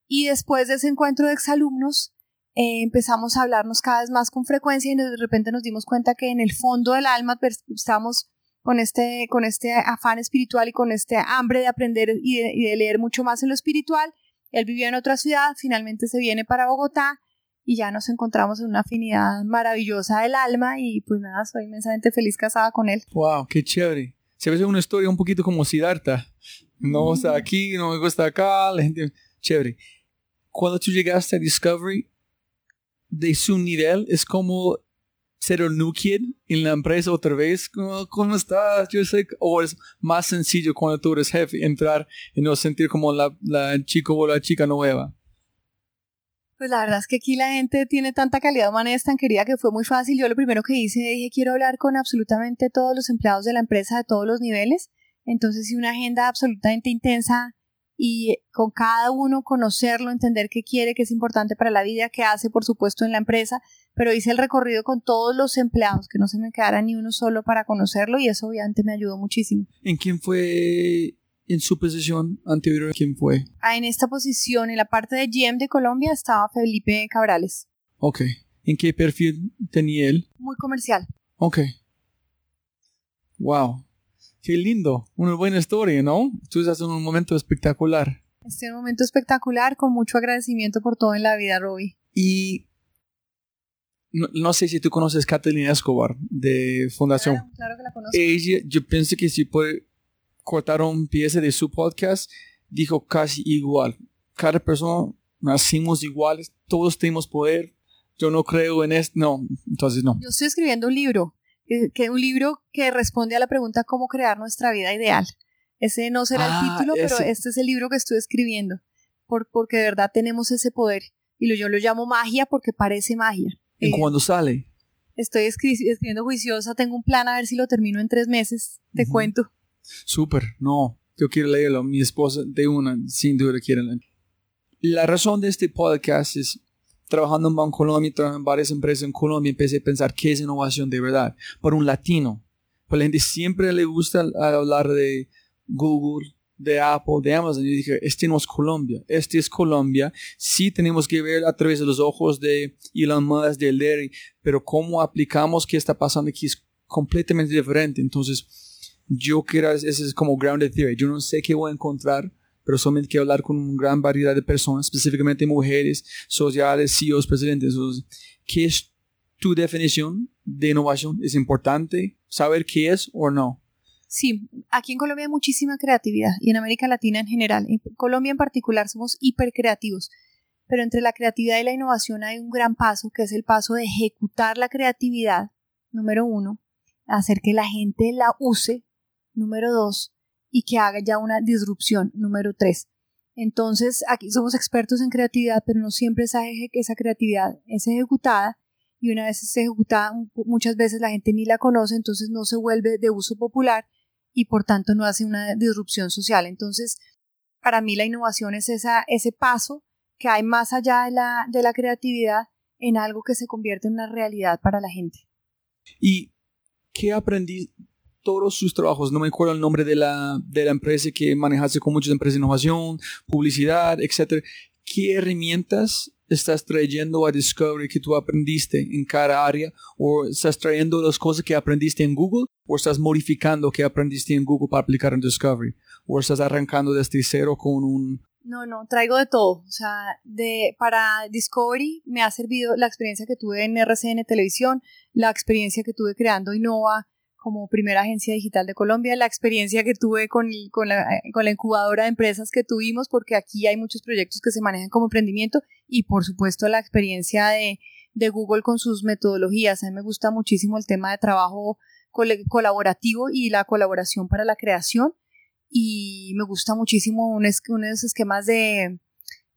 y después de ese encuentro de exalumnos eh, empezamos a hablarnos cada vez más con frecuencia y de repente nos dimos cuenta que en el fondo del alma estamos con este, con este afán espiritual y con este hambre de aprender y de leer mucho más en lo espiritual él vivía en otra ciudad, finalmente se viene para Bogotá y ya nos encontramos en una afinidad maravillosa del alma y pues nada, soy inmensamente feliz casada con él. Wow, qué chévere. Se ve una historia un poquito como Siddhartha. No está aquí, no me gusta acá, la gente... Chévere. Cuando tú llegaste a Discovery, de su nivel, es como ser el new en la empresa otra vez. ¿Cómo, estás? Yo sé, o es más sencillo cuando tú eres jefe entrar y no sentir como la, la chico o la chica nueva. Pues la verdad es que aquí la gente tiene tanta calidad humana y es tan querida que fue muy fácil. Yo lo primero que hice, dije, quiero hablar con absolutamente todos los empleados de la empresa de todos los niveles. Entonces, hice una agenda absolutamente intensa y con cada uno conocerlo, entender qué quiere, qué es importante para la vida, qué hace, por supuesto, en la empresa, pero hice el recorrido con todos los empleados, que no se me quedara ni uno solo para conocerlo y eso obviamente me ayudó muchísimo. ¿En quién fue en su posición anterior? ¿Quién fue? Ah, en esta posición, en la parte de GM de Colombia, estaba Felipe Cabrales. Ok. ¿En qué perfil tenía él? Muy comercial. Ok. Wow. Qué lindo. Una buena historia, ¿no? Tú estás en un momento espectacular. Estoy en un momento espectacular con mucho agradecimiento por todo en la vida, Robbie. Y no, sé si tú conoces Catalina Escobar de Fundación. Claro, claro que la conozco. Ella, yo pienso que si puede cortar un pieza de su podcast, dijo casi igual. Cada persona nacimos iguales, todos tenemos poder. Yo no creo en esto. No, entonces no. Yo estoy escribiendo un libro, que, que un libro que responde a la pregunta cómo crear nuestra vida ideal. Ese no será el Ah, título, pero este es el libro que estoy escribiendo, por, porque de verdad tenemos ese poder. Y lo, yo lo llamo magia porque parece magia. ¿En Eh, cuándo sale? Estoy escri- escribiendo juiciosa, tengo un plan a ver si lo termino en tres meses, te cuento. Súper, no. Yo quiero leerlo. Mi esposa de una, sin duda, quiere leerlo. La razón de este podcast es trabajando en Bancolombia, trabajando en varias empresas en Colombia, empecé a pensar qué es innovación de verdad. Para un latino, pues la gente siempre le gusta hablar de Google, de Apple, de Amazon. Yo dije, este no es Colombia, este es Colombia. Sí tenemos que ver a través de los ojos de Elon Musk, de Larry, pero cómo aplicamos qué está pasando aquí es completamente diferente. Entonces, yo quiero, ese es como grounded theory. Yo no sé qué voy a encontrar, pero quiero hablar con una gran variedad de personas, específicamente mujeres, sociales, CEOs, presidentes. ¿Qué es tu definición de innovación? ¿Es importante saber qué es o no? Sí, aquí en Colombia hay muchísima creatividad y en América Latina en general. En Colombia en particular somos hiper creativos. Pero entre la creatividad y la innovación hay un gran paso, que es el paso de ejecutar la creatividad, número uno, hacer que la gente la use, número dos, y que haga ya una disrupción, número tres. Entonces, aquí somos expertos en creatividad, pero no siempre esa, esa creatividad es ejecutada y una vez ejecutada, muchas veces la gente ni la conoce, entonces no se vuelve de uso popular y por tanto no hace una disrupción social. Entonces, para mí la innovación es esa, ese paso que hay más allá de la, de la creatividad en algo que se convierte en una realidad para la gente. ¿Y qué aprendí todos sus trabajos? No me acuerdo el nombre de la, de la empresa que manejaste con muchas empresas de innovación, publicidad, etc. ¿Qué herramientas estás trayendo a Discovery que tú aprendiste en cada área? ¿O estás trayendo las cosas que aprendiste en Google? ¿O estás modificando que aprendiste en Google para aplicar en Discovery? ¿O estás arrancando desde cero con un... No, no, traigo de todo. O sea, de, para Discovery me ha servido la experiencia que tuve en RCN Televisión, la experiencia que tuve creando Innova como primera agencia digital de Colombia, la experiencia que tuve con, con, la, con la incubadora de empresas que tuvimos, porque aquí hay muchos proyectos que se manejan como emprendimiento, y por supuesto la experiencia de, de Google con sus metodologías. A mí me gusta muchísimo el tema de trabajo col colaborativo y la colaboración para la creación y me gusta muchísimo un es, unos esquemas de,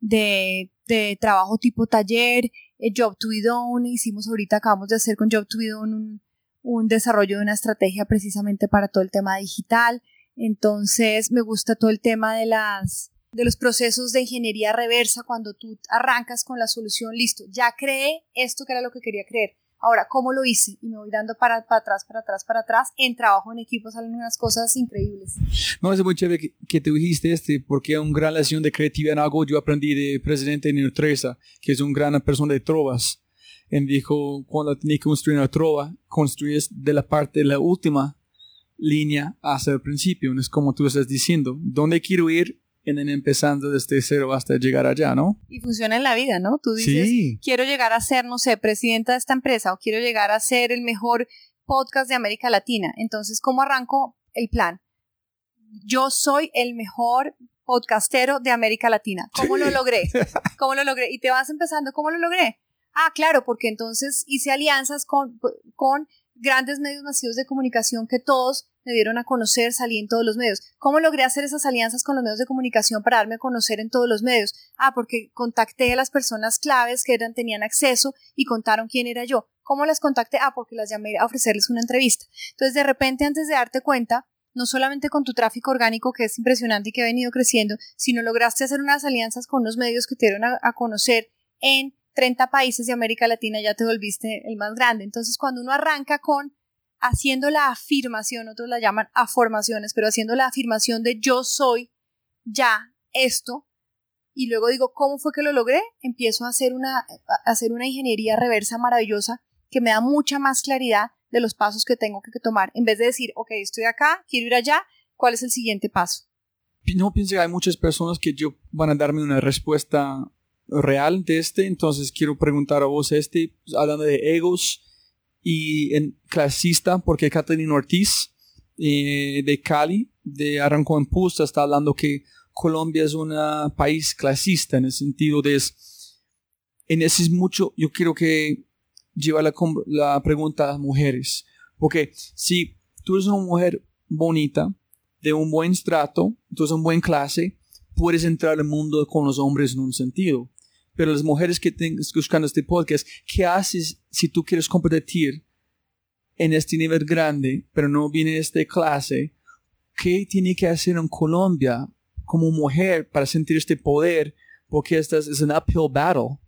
de, de, trabajo tipo taller, eh, Job to be done, hicimos ahorita, acabamos de hacer con Job to be done un, un desarrollo de una estrategia precisamente para todo el tema digital, entonces me gusta todo el tema de las de los procesos de ingeniería reversa cuando tú arrancas con la solución, listo, ya creé esto que era lo que quería creer, Ahora, ¿cómo lo hice? Y me voy dando para, para atrás, para atrás, para atrás. En trabajo en equipo salen unas cosas increíbles. No, es muy chévere que, que tú dijiste este, porque es una gran lección de creatividad en algo. Yo aprendí de presidente Nutresa, que es una gran persona de trovas. Él dijo, cuando tenía que construir una trova, construyes de la parte de la última línea hasta el principio. Es como tú estás diciendo, ¿dónde quiero ir? En empezando desde cero hasta llegar allá, ¿no? Y funciona en la vida, ¿no? Tú dices, sí. quiero llegar a ser, no sé, presidenta de esta empresa o quiero llegar a ser el mejor podcast de América Latina. Entonces, ¿cómo arranco el plan? Yo soy el mejor podcastero de América Latina. ¿Cómo Sí. lo logré? ¿Cómo lo logré? Y te vas empezando, ¿cómo lo logré? Ah, claro, porque entonces hice alianzas con, con grandes medios masivos de comunicación que todos me dieron a conocer, salí en todos los medios. ¿Cómo logré hacer esas alianzas con los medios de comunicación para darme a conocer en todos los medios? Ah, porque contacté a las personas claves que eran, tenían acceso y contaron quién era yo. ¿Cómo las contacté? Ah, porque las llamé a ofrecerles una entrevista. Entonces, de repente, antes de darte cuenta, no solamente con tu tráfico orgánico que es impresionante y que ha venido creciendo, sino lograste hacer unas alianzas con unos medios que te dieron a, a conocer en 30 países de América Latina, ya te volviste el más grande. Entonces, cuando uno arranca con haciendo la afirmación, otros la llaman afirmaciones, pero haciendo la afirmación de yo soy ya esto, y luego digo, ¿cómo fue que lo logré? Empiezo a hacer una, hacer una ingeniería reversa maravillosa que me da mucha más claridad de los pasos que tengo que tomar, en vez de decir, ok, estoy acá, quiero ir allá, ¿cuál es el siguiente paso? No pienso que hay muchas personas que yo van a darme una respuesta real de este, entonces quiero preguntar a vos este, hablando de egos y en clasista, porque Catalina Ortiz eh, de Cali, de Arrancó en Pusta, está hablando que Colombia es un país clasista en el sentido de en ese es mucho, yo quiero que lleva la, la pregunta a las mujeres, porque si tú eres una mujer bonita, de un buen trato, tú eres una buena clase, puedes entrar al mundo con los hombres en un sentido. Pero las mujeres que están escuchando este podcast, ¿qué haces si tú quieres competir en este nivel grande, pero no viene de esta clase? ¿Qué tiene que hacer en Colombia como mujer para sentir este poder, porque esta es un uphill battle.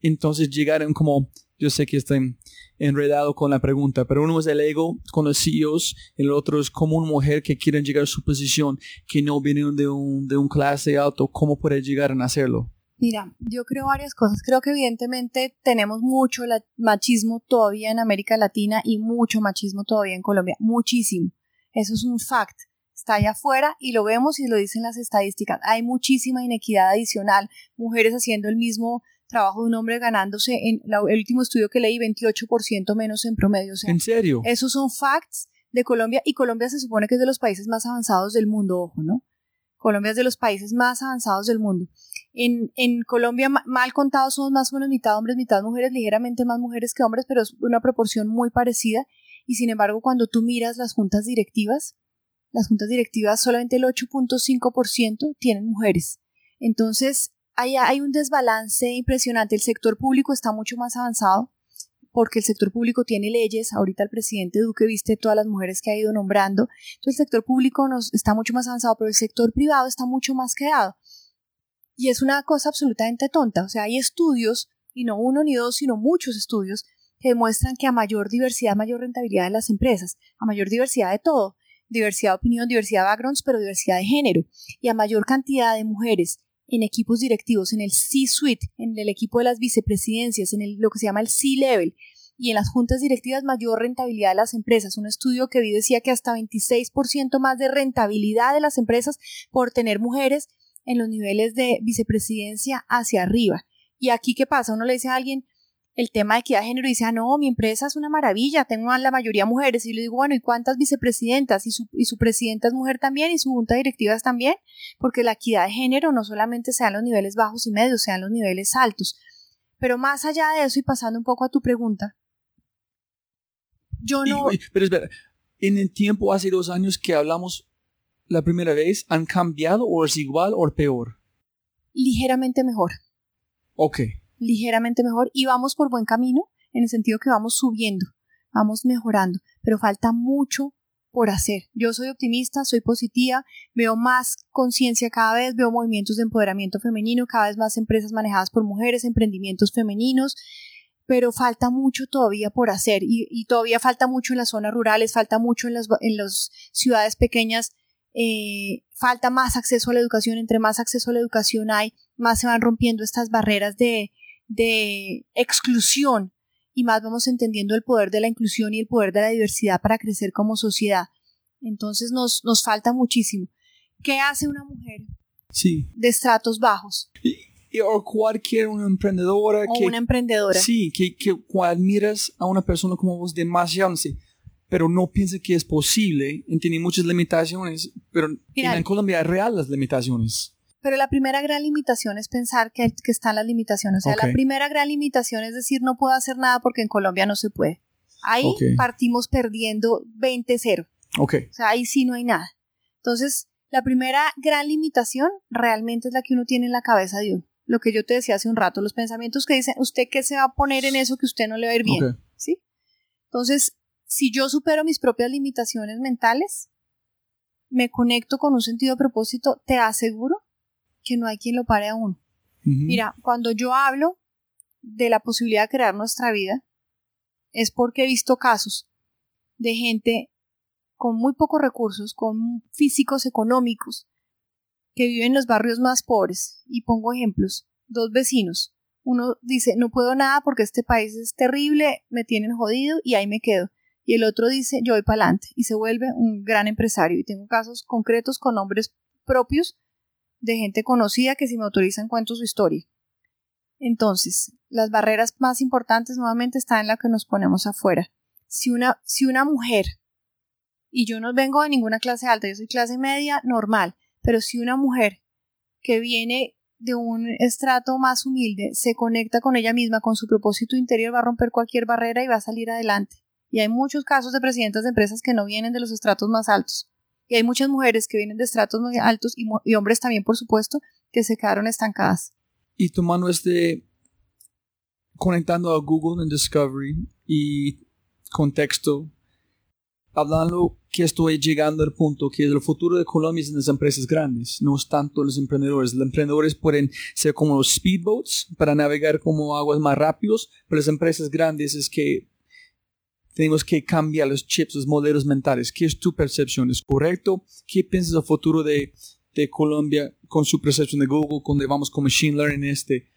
Entonces llegaron como, yo sé que estoy enredado con la pregunta, pero uno es el ego con los CEOs, el otro es como una mujer que quiere llegar a su posición, que no viene de un, de un clase alto, ¿cómo puede llegar a hacerlo? Mira, yo creo varias cosas. Creo que evidentemente tenemos mucho machismo todavía en América Latina y mucho machismo todavía en Colombia. Muchísimo. Eso es un fact está allá afuera y lo vemos y lo dicen las estadísticas. Hay muchísima inequidad adicional, mujeres haciendo el mismo trabajo de un hombre ganándose en el último estudio que leí 28% menos en promedio. ¿En serio? Esos son facts de Colombia y Colombia se supone que es de los países más avanzados del mundo, ojo, ¿no? Colombia es de los países más avanzados del mundo. En, Colombia, mal contados, somos más o menos mitad hombres, mitad mujeres, ligeramente más mujeres que hombres, pero es una proporción muy parecida. Y sin embargo, cuando tú miras las juntas directivas, las juntas directivas solamente el 8.5% tienen mujeres. Entonces, hay, hay un desbalance impresionante. El sector público está mucho más avanzado porque el sector público tiene leyes. Ahorita el presidente Duque viste todas las mujeres que ha ido nombrando. Entonces, el sector público nos, está mucho más avanzado, pero el sector privado está mucho más quedado. Y es una cosa absolutamente tonta. O sea, hay estudios, y no uno ni dos, sino muchos estudios, que demuestran que a mayor diversidad, mayor rentabilidad de las empresas, a mayor diversidad de todo diversidad de opinión, diversidad de backgrounds, pero diversidad de género. Y a mayor cantidad de mujeres en equipos directivos, en el C-suite, en el equipo de las vicepresidencias, en el, lo que se llama el C-level, y en las juntas directivas mayor rentabilidad de las empresas. Un estudio que vi decía que hasta 26% más de rentabilidad de las empresas por tener mujeres en los niveles de vicepresidencia hacia arriba. Y aquí, ¿qué pasa? Uno le dice a alguien, el tema de equidad de género y dice, ah, no, mi empresa es una maravilla, tengo la mayoría mujeres. Y le digo, bueno, ¿y cuántas vicepresidentas? Y su, y su presidenta es mujer también y su junta directiva es también, porque la equidad de género no solamente sea en los niveles bajos y medios, sea en los niveles altos. Pero más allá de eso y pasando un poco a tu pregunta, yo no... pero espera, en el tiempo, hace dos años que hablamos la primera vez, ¿han cambiado o es igual o peor? Ligeramente mejor. Ok ligeramente mejor y vamos por buen camino en el sentido que vamos subiendo, vamos mejorando, pero falta mucho por hacer. Yo soy optimista, soy positiva, veo más conciencia cada vez, veo movimientos de empoderamiento femenino, cada vez más empresas manejadas por mujeres, emprendimientos femeninos, pero falta mucho todavía por hacer y, todavía falta mucho en las zonas rurales, falta mucho en las, en las ciudades pequeñas, eh, falta más acceso a la educación, entre más acceso a la educación hay, más se van rompiendo estas barreras de, de exclusión y más vamos entendiendo el poder de la inclusión y el poder de la diversidad para crecer como sociedad. Entonces nos, nos falta muchísimo. ¿Qué hace una mujer sí. de estratos bajos? Y, o cualquier una emprendedora. O una emprendedora. Sí, que, que admiras a una persona como vos demasiado, pero no piensa que es posible, tiene muchas limitaciones, pero en Colombia hay reales las limitaciones. Pero la primera gran limitación es pensar que, que están las limitaciones. O sea, la primera gran limitación es decir, no puedo hacer nada porque en Colombia no se puede. Ahí partimos perdiendo 20-0. Okay. O sea, ahí sí no hay nada. Entonces, la primera gran limitación realmente es la que uno tiene en la cabeza de uno. Lo que yo te decía hace un rato, los pensamientos que dicen, ¿usted qué se va a poner en eso que usted no le va a ir bien? ¿Sí? Entonces, si yo supero mis propias limitaciones mentales, me conecto con un sentido de propósito, te aseguro que no hay quien lo pare a uno. Mira, cuando yo hablo de la posibilidad de crear nuestra vida, es porque he visto casos de gente con muy pocos recursos, con físicos económicos, que viven en los barrios más pobres. Y pongo ejemplos. Dos vecinos. Uno dice, no puedo nada porque este país es terrible, me tienen jodido y ahí me quedo. Y el otro dice, yo voy para adelante y se vuelve un gran empresario. Y tengo casos concretos con nombres propios de gente conocida que si me autorizan cuento su historia. Entonces, las barreras más importantes nuevamente están en la que nos ponemos afuera. Si una, si una mujer, y yo no vengo de ninguna clase alta, yo soy clase media normal, pero si una mujer que viene de un estrato más humilde se conecta con ella misma, con su propósito interior, va a romper cualquier barrera y va a salir adelante. Y hay muchos casos de presidentas de empresas que no vienen de los estratos más altos. Y hay muchas mujeres que vienen de estratos muy altos y, hombres también, por supuesto, que se quedaron estancadas. Y tomando este, conectando a Google en Discovery y contexto hablando que estoy llegando al punto que el futuro de Colombia es en las empresas grandes, no es tanto los emprendedores. Los emprendedores pueden ser como los speedboats para navegar como aguas más rápidos, pero las empresas grandes es que tenemos que cambiar los chips, los modelos mentales. ¿Qué es tu percepción? ¿Es correcto? ¿Qué piensas del futuro de, Colombia con su percepción de Google, cuando vamos con Machine Learning este?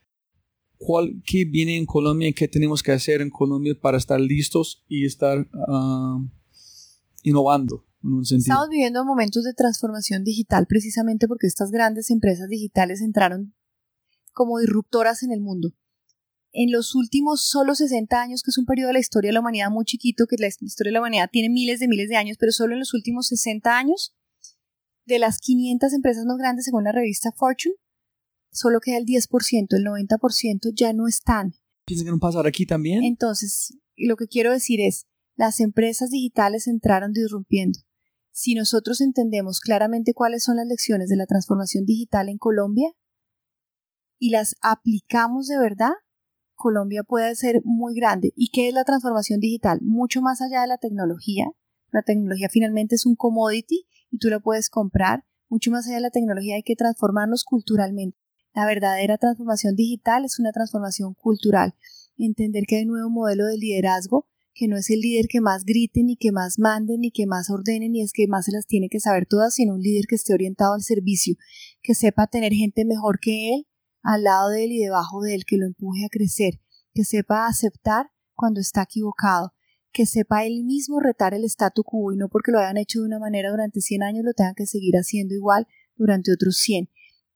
¿Cuál, ¿Qué viene en Colombia y qué tenemos que hacer en Colombia para estar listos y estar... Uh, innovando. Estamos viviendo momentos de transformación digital precisamente porque estas grandes empresas digitales entraron como disruptoras en el mundo. En los últimos solo 60 años, que es un periodo de la historia de la humanidad muy chiquito, que la historia de la humanidad tiene miles de miles de años, pero solo en los últimos 60 años, de las 500 empresas más grandes según la revista Fortune, solo queda el 10%, el 90% ya no están. ¿Piensas que no pasa aquí también? Entonces, lo que quiero decir es, las empresas digitales entraron disrumpiendo. Si nosotros entendemos claramente cuáles son las lecciones de la transformación digital en Colombia y las aplicamos de verdad, Colombia puede ser muy grande. ¿Y qué es la transformación digital? Mucho más allá de la tecnología. La tecnología finalmente es un commodity y tú la puedes comprar. Mucho más allá de la tecnología hay que transformarnos culturalmente. La verdadera transformación digital es una transformación cultural. Entender que hay un nuevo modelo de liderazgo que no es el líder que más grite, ni que más mande, ni que más ordene, ni es que más se las tiene que saber todas, sino un líder que esté orientado al servicio, que sepa tener gente mejor que él, al lado de él y debajo de él, que lo empuje a crecer, que sepa aceptar cuando está equivocado, que sepa él mismo retar el statu quo y no porque lo hayan hecho de una manera durante 100 años lo tengan que seguir haciendo igual durante otros 100,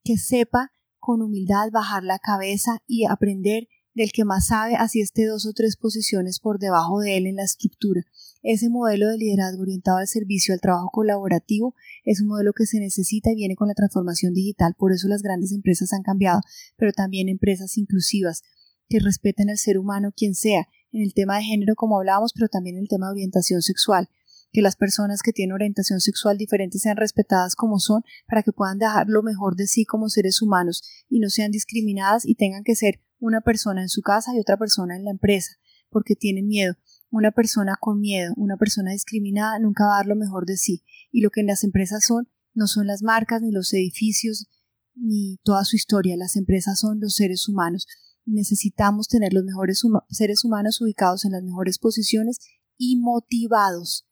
que sepa con humildad bajar la cabeza y aprender del que más sabe, así esté dos o tres posiciones por debajo de él en la estructura. Ese modelo de liderazgo orientado al servicio, al trabajo colaborativo, es un modelo que se necesita y viene con la transformación digital. Por eso las grandes empresas han cambiado, pero también empresas inclusivas que respeten al ser humano quien sea, en el tema de género como hablábamos, pero también en el tema de orientación sexual que las personas que tienen orientación sexual diferente sean respetadas como son para que puedan dejar lo mejor de sí como seres humanos y no sean discriminadas y tengan que ser una persona en su casa y otra persona en la empresa, porque tienen miedo. Una persona con miedo, una persona discriminada nunca va a dar lo mejor de sí. Y lo que en las empresas son, no son las marcas, ni los edificios, ni toda su historia. Las empresas son los seres humanos. necesitamos tener los mejores seres humanos ubicados en las mejores posiciones y motivados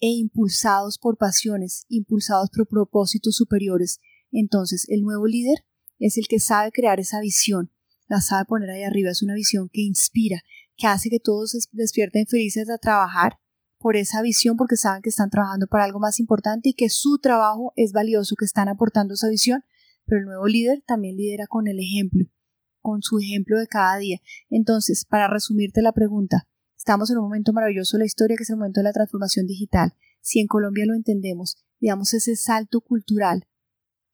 e impulsados por pasiones, impulsados por propósitos superiores. Entonces, el nuevo líder es el que sabe crear esa visión, la sabe poner ahí arriba, es una visión que inspira, que hace que todos despierten felices a trabajar por esa visión porque saben que están trabajando para algo más importante y que su trabajo es valioso, que están aportando esa visión, pero el nuevo líder también lidera con el ejemplo, con su ejemplo de cada día. Entonces, para resumirte la pregunta, estamos en un momento maravilloso de la historia que es el momento de la transformación digital. Si en Colombia lo entendemos, digamos ese salto cultural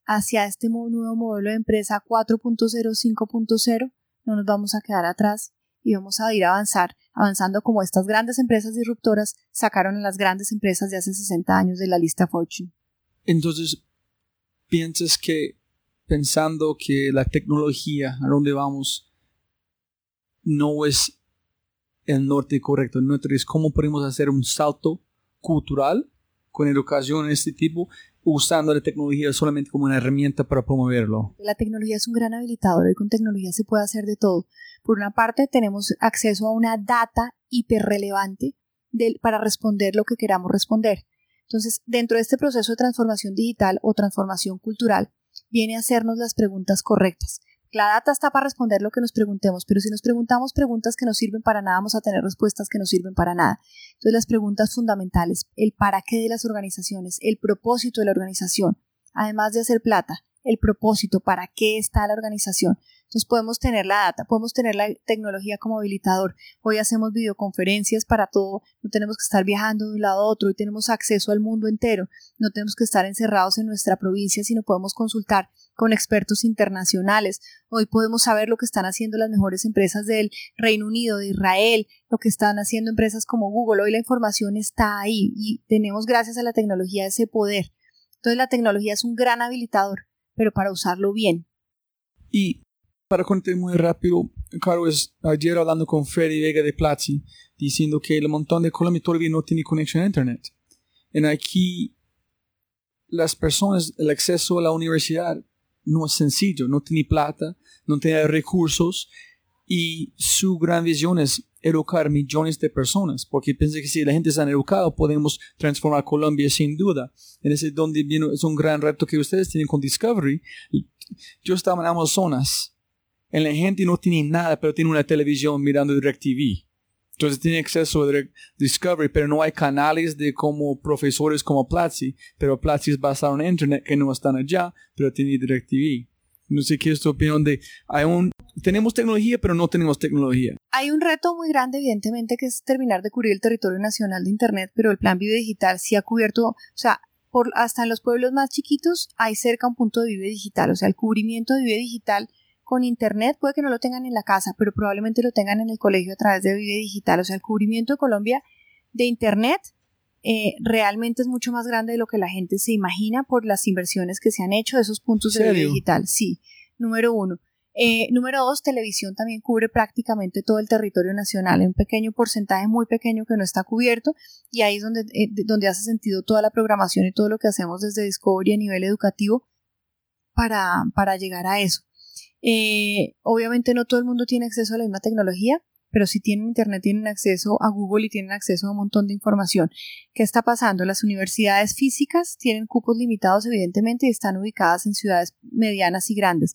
hacia este nuevo modelo de empresa 4.0, 5.0, no nos vamos a quedar atrás y vamos a ir a avanzar, avanzando como estas grandes empresas disruptoras sacaron a las grandes empresas de hace 60 años de la lista Fortune. Entonces, ¿piensas que pensando que la tecnología a donde vamos no es el norte correcto, no es cómo podemos hacer un salto cultural con educación de este tipo usando la tecnología solamente como una herramienta para promoverlo. La tecnología es un gran habilitador y con tecnología se puede hacer de todo. Por una parte, tenemos acceso a una data hiperrelevante para responder lo que queramos responder. Entonces, dentro de este proceso de transformación digital o transformación cultural, viene a hacernos las preguntas correctas. La data está para responder lo que nos preguntemos, pero si nos preguntamos preguntas que no sirven para nada, vamos a tener respuestas que no sirven para nada. Entonces, las preguntas fundamentales, el para qué de las organizaciones, el propósito de la organización, además de hacer plata, el propósito, para qué está la organización. Entonces podemos tener la data, podemos tener la tecnología como habilitador. Hoy hacemos videoconferencias para todo, no tenemos que estar viajando de un lado a otro, hoy tenemos acceso al mundo entero, no tenemos que estar encerrados en nuestra provincia, sino podemos consultar con expertos internacionales. Hoy podemos saber lo que están haciendo las mejores empresas del Reino Unido, de Israel, lo que están haciendo empresas como Google. Hoy la información está ahí y tenemos gracias a la tecnología ese poder. Entonces la tecnología es un gran habilitador pero para usarlo bien. Para contar muy rápido, Carlos, ayer hablando con Freddy Vega de Platzi, diciendo que el montón de Colombia todavía no tiene conexión a Internet. En aquí, las personas, el acceso a la universidad no es sencillo, no tiene plata, no tiene recursos y su gran visión es educar millones de personas, porque piensa que si la gente está educada podemos transformar Colombia sin duda. En ese donde viene, es un gran reto que ustedes tienen con Discovery. Yo estaba en Amazonas, en la gente no tiene nada, pero tiene una televisión mirando DirecTV. Entonces tiene acceso a Discovery, pero no hay canales de como profesores como Platzi, pero Platzi es basado en Internet que no están allá, pero tiene DirecTV. No sé qué es tu opinión de, hay un, tenemos tecnología, pero no tenemos tecnología. Hay un reto muy grande, evidentemente, que es terminar de cubrir el territorio nacional de Internet, pero el plan Vive Digital sí ha cubierto, o sea, por, hasta en los pueblos más chiquitos hay cerca un punto de Vive Digital, o sea, el cubrimiento de Vive Digital con Internet puede que no lo tengan en la casa, pero probablemente lo tengan en el colegio a través de Vive Digital, o sea, el cubrimiento de Colombia de Internet eh, realmente es mucho más grande de lo que la gente se imagina por las inversiones que se han hecho de esos puntos de video digital. Sí, número uno. Eh, número dos, televisión también cubre prácticamente todo el territorio nacional, un pequeño porcentaje muy pequeño que no está cubierto y ahí es donde, eh, donde hace sentido toda la programación y todo lo que hacemos desde Discovery a nivel educativo para, para llegar a eso. Obviamente no todo el mundo tiene acceso a la misma tecnología, pero si tienen internet tienen acceso a Google y tienen acceso a un montón de información. ¿Qué está pasando? Las universidades físicas tienen cupos limitados evidentemente y están ubicadas en ciudades medianas y grandes.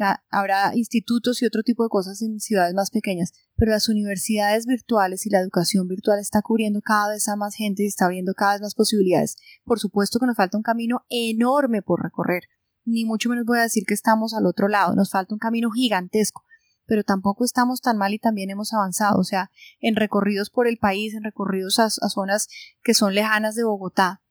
Ah, habrá institutos y otro tipo de cosas en ciudades más pequeñas, pero las universidades virtuales y la educación virtual está cubriendo cada vez a más gente y está abriendo cada vez más posibilidades. Por supuesto que nos falta un camino enorme por recorrer, ni mucho menos voy a decir que estamos al otro lado, nos falta un camino gigantesco, pero tampoco estamos tan mal y también hemos avanzado. O sea, en recorridos por el país, en recorridos a, zonas que son lejanas de Bogotá,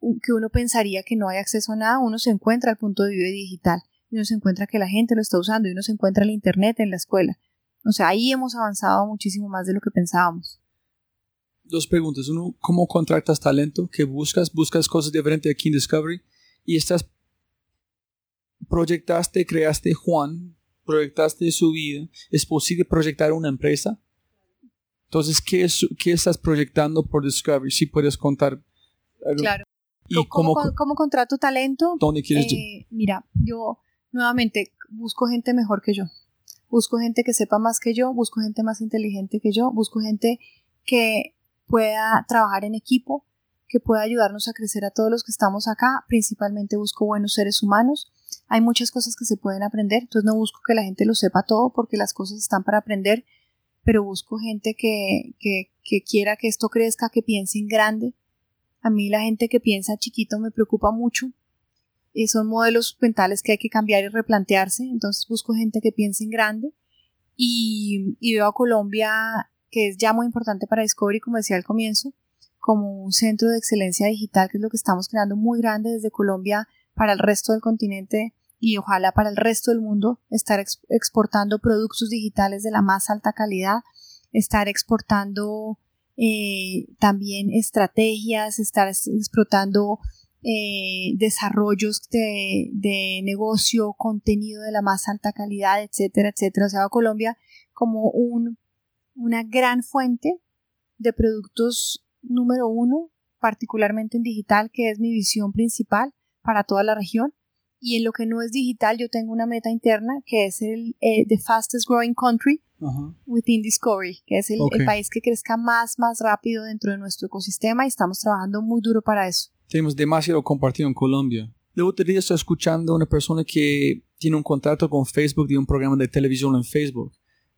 que uno pensaría que no hay acceso a nada, uno se encuentra al punto de vida digital, y uno se encuentra que la gente lo está usando, y uno se encuentra el Internet en la escuela. O sea, ahí hemos avanzado muchísimo más de lo que pensábamos. Dos preguntas. Uno, ¿cómo contratas talento? ¿Qué buscas? ¿Buscas cosas diferentes aquí en Discovery? Y estás, proyectaste, creaste Juan, proyectaste su vida, ¿es posible proyectar una empresa? Entonces, ¿qué, es, qué estás proyectando por Discovery? Si puedes contar. Claro. ¿Y ¿Cómo, cómo, contrato talento? ¿Dónde quieres eh, Mira, yo nuevamente busco gente mejor que yo. Busco gente que sepa más que yo, busco gente más inteligente que yo, busco gente que pueda trabajar en equipo, que pueda ayudarnos a crecer a todos los que estamos acá. Principalmente busco buenos seres humanos hay muchas cosas que se pueden aprender, entonces no busco que la gente lo sepa todo porque las cosas están para aprender, pero busco gente que, que, que quiera que esto crezca, que piense en grande. A mí la gente que piensa chiquito me preocupa mucho. Y son modelos mentales que hay que cambiar y replantearse, entonces busco gente que piense en grande. Y, y veo a Colombia, que es ya muy importante para Discovery, como decía al comienzo, como un centro de excelencia digital, que es lo que estamos creando muy grande desde Colombia para el resto del continente y ojalá para el resto del mundo, estar exportando productos digitales de la más alta calidad, estar exportando eh, también estrategias, estar explotando eh, desarrollos de, de, negocio, contenido de la más alta calidad, etcétera, etcétera. O sea, Colombia como un, una gran fuente de productos número uno particularmente en digital, que es mi visión principal para toda la región. Y en lo que no es digital, yo tengo una meta interna que es el eh, the fastest growing country within Discovery, que es el, el, país que crezca más, más rápido dentro de nuestro ecosistema y estamos trabajando muy duro para eso. Tenemos demasiado compartido en Colombia. Luego te día estoy escuchando a una persona que tiene un contrato con Facebook de un programa de televisión en Facebook.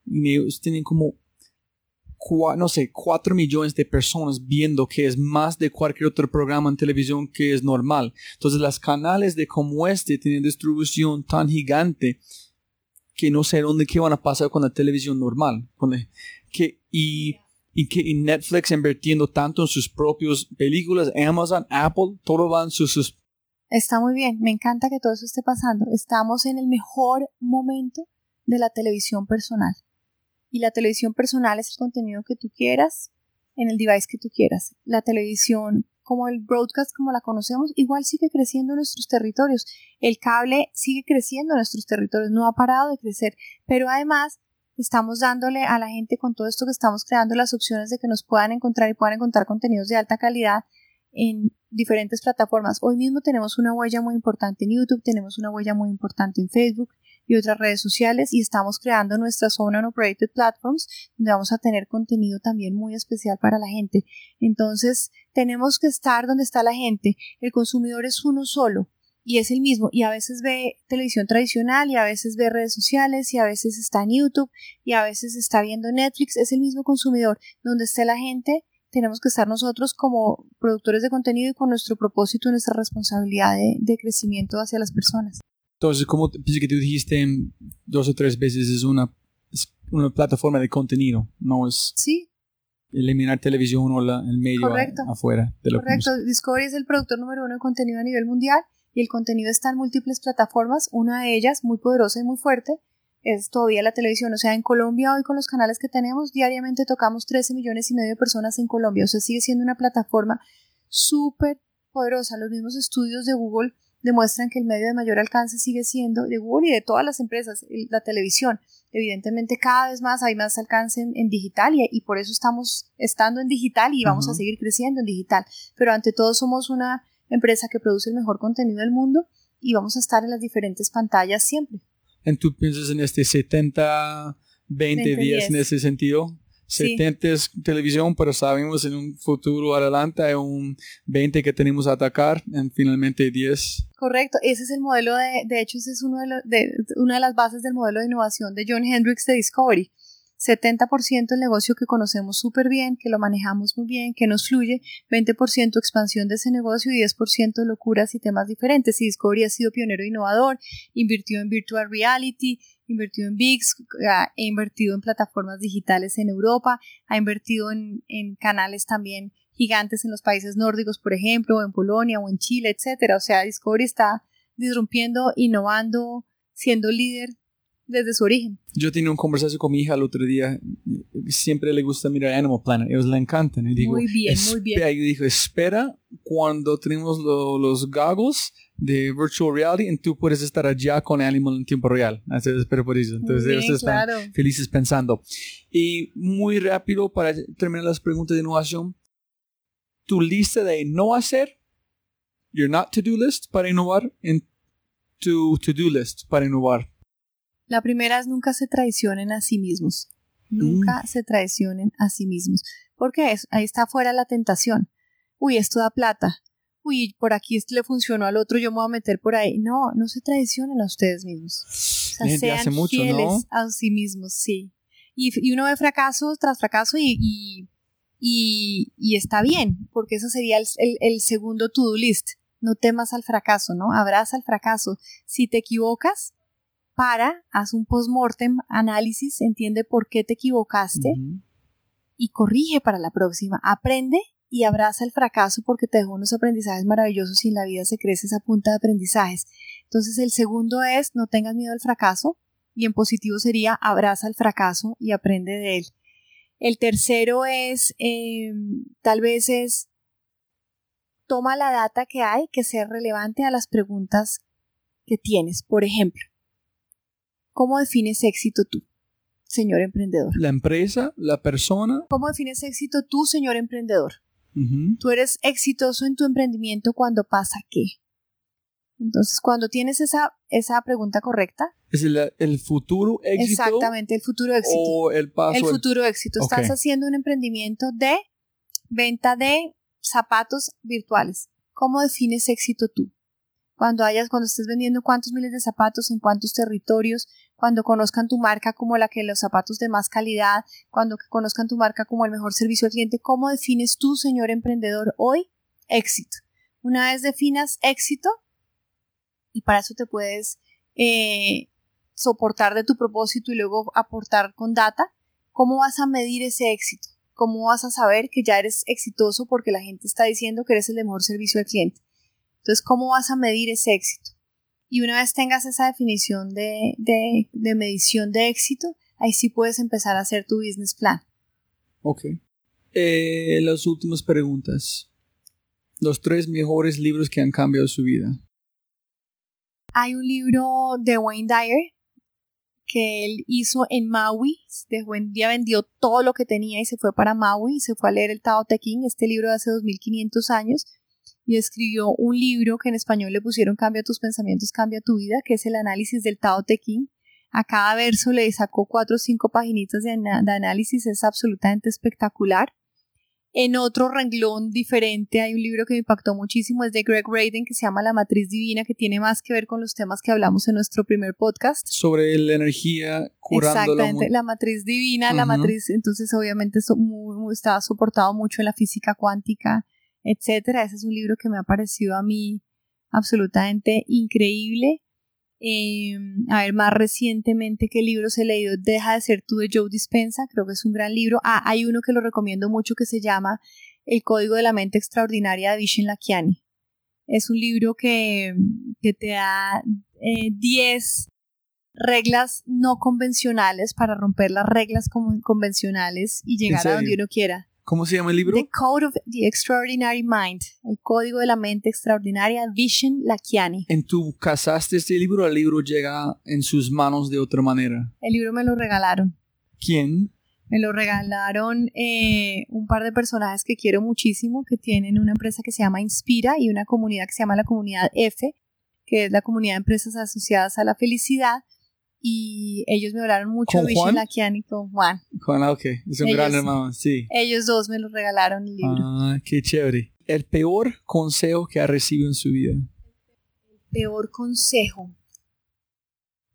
Y ellos tienen como no sé, 4 millones de personas viendo que es más de cualquier otro programa en televisión que es normal. Entonces, los canales de como este tienen distribución tan gigante que no sé dónde qué van a pasar con la televisión normal. que, y, y que Netflix invirtiendo tanto en sus propias películas, Amazon, Apple, todo sus, sus... Está muy bien, me encanta que todo eso esté pasando. Estamos en el mejor momento de la televisión personal y la televisión personal es el contenido que tú quieras en el device que tú quieras. La televisión como el broadcast como la conocemos, igual sigue creciendo en nuestros territorios. El cable sigue creciendo en nuestros territorios, no ha parado de crecer, pero además estamos dándole a la gente con todo esto que estamos creando las opciones de que nos puedan encontrar y puedan encontrar contenidos de alta calidad en diferentes plataformas. Hoy mismo tenemos una huella muy importante en YouTube, tenemos una huella muy importante en Facebook, y otras redes sociales y estamos creando nuestras Own and Operated Platforms donde vamos a tener contenido también muy especial para la gente. Entonces tenemos que estar donde está la gente. El consumidor es uno solo y es el mismo y a veces ve televisión tradicional y a veces ve redes sociales y a veces está en YouTube y a veces está viendo Netflix. Es el mismo consumidor. Donde esté la gente tenemos que estar nosotros como productores de contenido y con nuestro propósito y nuestra responsabilidad de, de crecimiento hacia las personas. Entonces, como pienso que tú dijiste dos o tres veces, es una, una plataforma de contenido, no es sí. eliminar televisión o la, el medio afuera. De lo Correcto. Discovery es el productor número uno de contenido a nivel mundial y el contenido está en múltiples plataformas. Una de ellas, muy poderosa y muy fuerte, es todavía la televisión. O sea, en Colombia hoy con los canales que tenemos, diariamente tocamos 13 millones y medio de personas en Colombia. O sea, sigue siendo una plataforma súper poderosa. Los mismos estudios de Google demuestran que el medio de mayor alcance sigue siendo de Google y de todas las empresas, la televisión. Evidentemente cada vez más hay más alcance en, digital y, por eso estamos estando en digital y vamos a seguir creciendo en digital. Pero ante todo somos una empresa que produce el mejor contenido del mundo y vamos a estar en las diferentes pantallas siempre. ¿En tú piensas en este 70, 20, 10 en ese sentido? 70 es televisión, pero sabemos en un futuro adelante hay un 20 que tenemos a atacar, en finalmente 10. Correcto, ese es el modelo de, de hecho, ese es uno de, de una de las bases del modelo de innovación de John Hendricks de Discovery. 70% el negocio que conocemos súper bien, que lo manejamos muy bien, que nos fluye, 20% expansión de ese negocio y 10% locuras y temas diferentes. Y Discovery ha sido pionero e innovador, invirtió en virtual reality, invertido en VIX, ha invertido en plataformas digitales en Europa, ha invertido en, en, canales también gigantes en los países nórdicos, por ejemplo, en Polonia o en Chile, etcétera. O sea, Discovery está disrumpiendo, innovando, siendo líder desde su origen. Yo tenía un conversación con mi hija el otro día. Siempre le gusta mirar Animal Planet. Ellos le encantan. Y digo, muy bien, muy bien. Y dijo, espera cuando tenemos los goggles de virtual reality y tú puedes estar allá con Animal en tiempo real. Entonces, espero por eso. Entonces, ellos están felices pensando. Y muy rápido para terminar las preguntas de innovación. Tu lista de no hacer, your not to do list para innovar, en tu to do list para innovar. La primera es nunca se traicionen a sí mismos. Nunca mm. se traicionen a sí mismos. Porque es, ahí está fuera la tentación. Uy, esto da plata. Uy, por aquí esto le funcionó al otro, yo me voy a meter por ahí. No, no se traicionen a ustedes mismos. O sea, sean fieles a sí mismos, sí. Y, uno ve fracaso tras fracaso y, y, y, está bien, porque eso sería el, el, el segundo to-do list. No temas al fracaso, ¿no? Abraza el fracaso. Si te equivocas, para, haz un post-mortem análisis, entiende por qué te equivocaste y corrige para la próxima. Aprende y abraza el fracaso porque te dejó unos aprendizajes maravillosos y en la vida se crece esa punta de aprendizajes. Entonces el segundo es no tengas miedo al fracaso y en positivo sería abraza el fracaso y aprende de él. El tercero es em, tal vez es toma la data que hay que sea relevante a las preguntas que tienes. Por ejemplo, ¿Cómo defines éxito tú, señor emprendedor? La empresa, la persona. ¿Cómo defines éxito tú, señor emprendedor? Tú eres exitoso en tu emprendimiento cuando pasa qué. Entonces, cuando tienes esa, esa pregunta correcta, ¿Es el, el futuro éxito? exactamente el futuro éxito. O el paso. el futuro éxito. Estás haciendo un emprendimiento de venta de zapatos virtuales. ¿Cómo defines éxito tú? Cuando hayas, cuando estés vendiendo cuántos miles de zapatos en cuántos territorios, cuando conozcan tu marca como la que los zapatos de más calidad, cuando conozcan tu marca como el mejor servicio al cliente, ¿cómo defines tú, señor emprendedor, hoy éxito? Una vez definas éxito, y para eso te puedes eh, soportar de tu propósito y luego aportar con data, ¿cómo vas a medir ese éxito? ¿Cómo vas a saber que ya eres exitoso porque la gente está diciendo que eres el mejor servicio al cliente? Entonces, ¿cómo vas a medir ese éxito? Y una vez tengas esa definición de, de, de medición de éxito, ahí sí puedes empezar a hacer tu business plan. Ok. Eh, las últimas preguntas. Los tres mejores libros que han cambiado su vida. Hay un libro de Wayne Dyer que él hizo en Maui. De un día vendió todo lo que tenía y se fue para Maui y se fue a leer el Tao Te Ching, este libro de hace 2500 años. Y escribió un libro que en español le pusieron Cambia tus pensamientos, cambia tu vida, que es el análisis del Tao Te Ching. A cada verso le sacó cuatro o cinco paginitas de, de análisis, es absolutamente espectacular. En otro renglón diferente hay un libro que me impactó muchísimo, es de Greg Raiden, que se llama La Matriz Divina, que tiene más que ver con los temas que hablamos en nuestro primer podcast. Sobre la energía curando la Exactamente, la matriz divina, la matriz, entonces obviamente so- muy- muy- está soportado mucho en la física cuántica, etcétera. Ese es un libro que me ha parecido a mí absolutamente increíble. Eh, a ver, más recientemente, ¿qué libros he leído? Deja de ser tú de Joe Dispensa, creo que es un gran libro. Ah, hay uno que lo recomiendo mucho que se llama El Código de la Mente Extraordinaria de Vishen Lakiani. Es un libro que, que te da eh, 10 reglas no convencionales para romper las reglas convencionales y llegar a donde uno quiera. ¿Cómo se llama el libro? The Code of the Extraordinary Mind, el código de la mente extraordinaria, Vishen Lakiani. ¿En tú casaste este libro o el libro llega en sus manos de otra manera? El libro me lo regalaron. ¿Quién? Me lo regalaron eh, un par de personajes que quiero muchísimo, que tienen una empresa que se llama Inspira y una comunidad que se llama la comunidad F, que es la comunidad de empresas asociadas a la felicidad. Y ellos me hablaron mucho ¿Con Juan? Lakiani con Juan. Juan, ok. Es un Ellos gran hermano, sí. Ellos dos me lo regalaron el libro. Ah, qué chévere. El peor consejo que ha recibido en su vida. Peor consejo.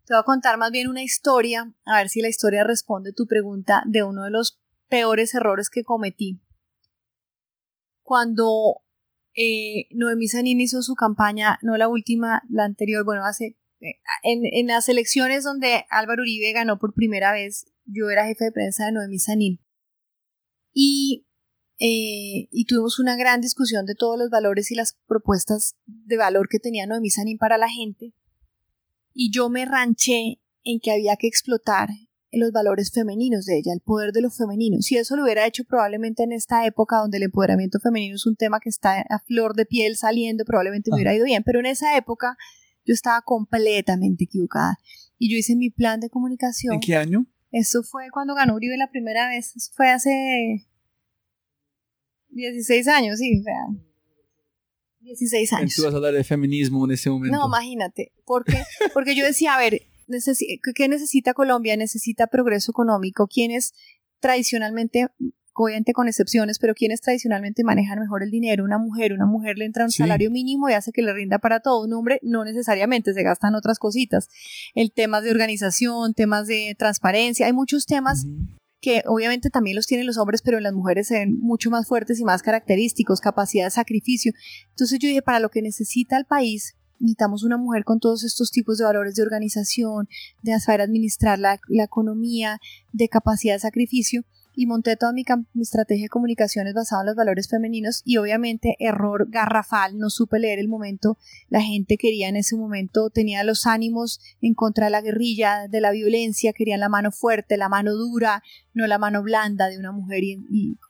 Te voy a contar más bien una historia, a ver si la historia responde tu pregunta de uno de los peores errores que cometí. Cuando eh, Noemí Sanín hizo su campaña, no la última, la anterior, bueno, hace en, en las elecciones donde Álvaro Uribe ganó por primera vez, yo era jefe de prensa de Noemí Sanín. Y, eh, y tuvimos una gran discusión de todos los valores y las propuestas de valor que tenía Noemí Sanín para la gente. Y yo me ranché en que había que explotar los valores femeninos de ella, el poder de lo femenino. Si eso lo hubiera hecho probablemente en esta época donde el empoderamiento femenino es un tema que está a flor de piel saliendo, probablemente me hubiera ido bien, pero en esa época yo estaba completamente equivocada. Y yo hice mi plan de comunicación. ¿En qué año? Eso fue cuando ganó Uribe la primera vez. Eso fue hace 16 años, sí, o sea. 16 años. Tú vas a hablar de feminismo en ese momento. No, imagínate. Porque, porque yo decía, a ver, ¿qué necesita Colombia? Necesita progreso económico. ¿Quiénes tradicionalmente, obviamente con excepciones, pero quienes tradicionalmente manejan mejor el dinero? Una mujer, una mujer le entra un Sí. salario mínimo y hace que le rinda para todo. Un hombre no necesariamente, se gastan otras cositas. El temas de organización, temas de transparencia, hay muchos temas que obviamente también los tienen los hombres, pero en las mujeres se ven mucho más fuertes y más característicos, capacidad de sacrificio. Entonces yo dije, para lo que necesita el país, necesitamos una mujer con todos estos tipos de valores de organización, de saber administrar la, la economía, de capacidad de sacrificio. Y monté toda mi, estrategia de comunicaciones basada en los valores femeninos y obviamente error garrafal, no supe leer el momento, la gente quería en ese momento, tenía los ánimos en contra de la guerrilla, de la violencia, querían la mano fuerte, la mano dura, no la mano blanda de una mujer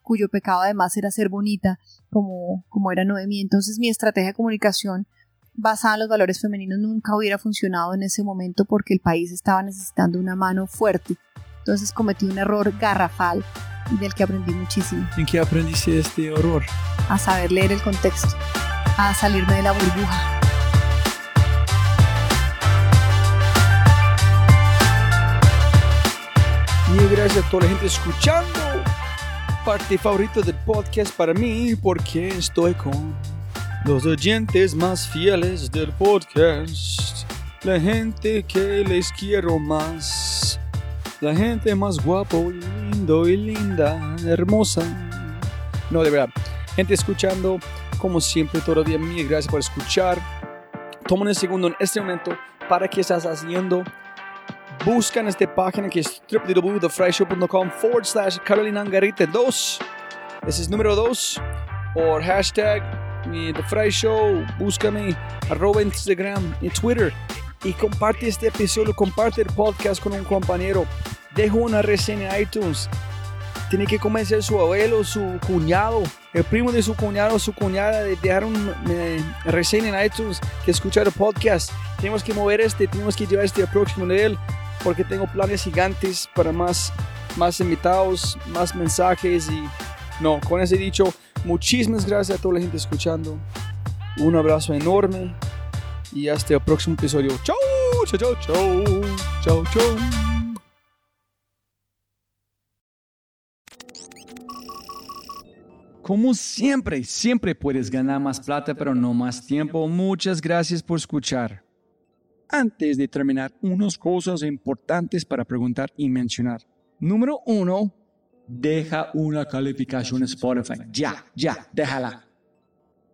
cuyo pecado además era ser bonita, como, como era Noemí. Entonces mi estrategia de comunicación basada en los valores femeninos nunca hubiera funcionado en ese momento porque el país estaba necesitando una mano fuerte. Entonces cometí un error garrafal y del que aprendí muchísimo. ¿En qué aprendiste este horror? A saber leer el contexto, a salirme de la burbuja. Y gracias a toda la gente escuchando. Parte favorita del podcast para mí porque estoy con los oyentes más fieles del podcast. La gente que les quiero más. La gente más guapo y lindo y linda, hermosa. No, de verdad. Gente escuchando, como siempre, todavía mil gracias por escuchar. Toma un segundo en este momento para que estás haciendo buscan esta página que es www.thefryshow.com forward slash Carolina Angarita 2. Ese es número 2. O hashtag The Fry Show. Búscame arroba Instagram y Twitter. Y comparte este episodio, comparte el podcast con un compañero. Dejo una reseña en iTunes. Tiene que convencer su abuelo, su cuñado, el primo de su cuñado, su cuñada de dejar una reseña en iTunes, que escuchar el podcast. Tenemos que mover este, tenemos que llevar este al próximo nivel porque tengo planes gigantes para más, más invitados, más mensajes y no, con ese dicho, muchísimas gracias a toda la gente escuchando. Un abrazo enorme y hasta el próximo episodio. Chau, chau, chau, chau, chau, chau. Como siempre, siempre puedes ganar más plata, pero no más tiempo. Muchas gracias por escuchar. Antes de terminar, unas cosas importantes para preguntar y mencionar. Número uno, deja una calificación Spotify. Ya, ya, déjala.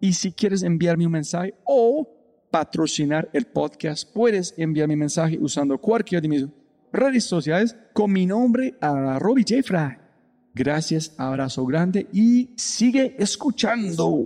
Y si quieres enviarme un mensaje o patrocinar el podcast, puedes enviar mi mensaje usando cualquiera de mis redes sociales con mi nombre a Robbie J. Gracias, abrazo grande y sigue escuchando.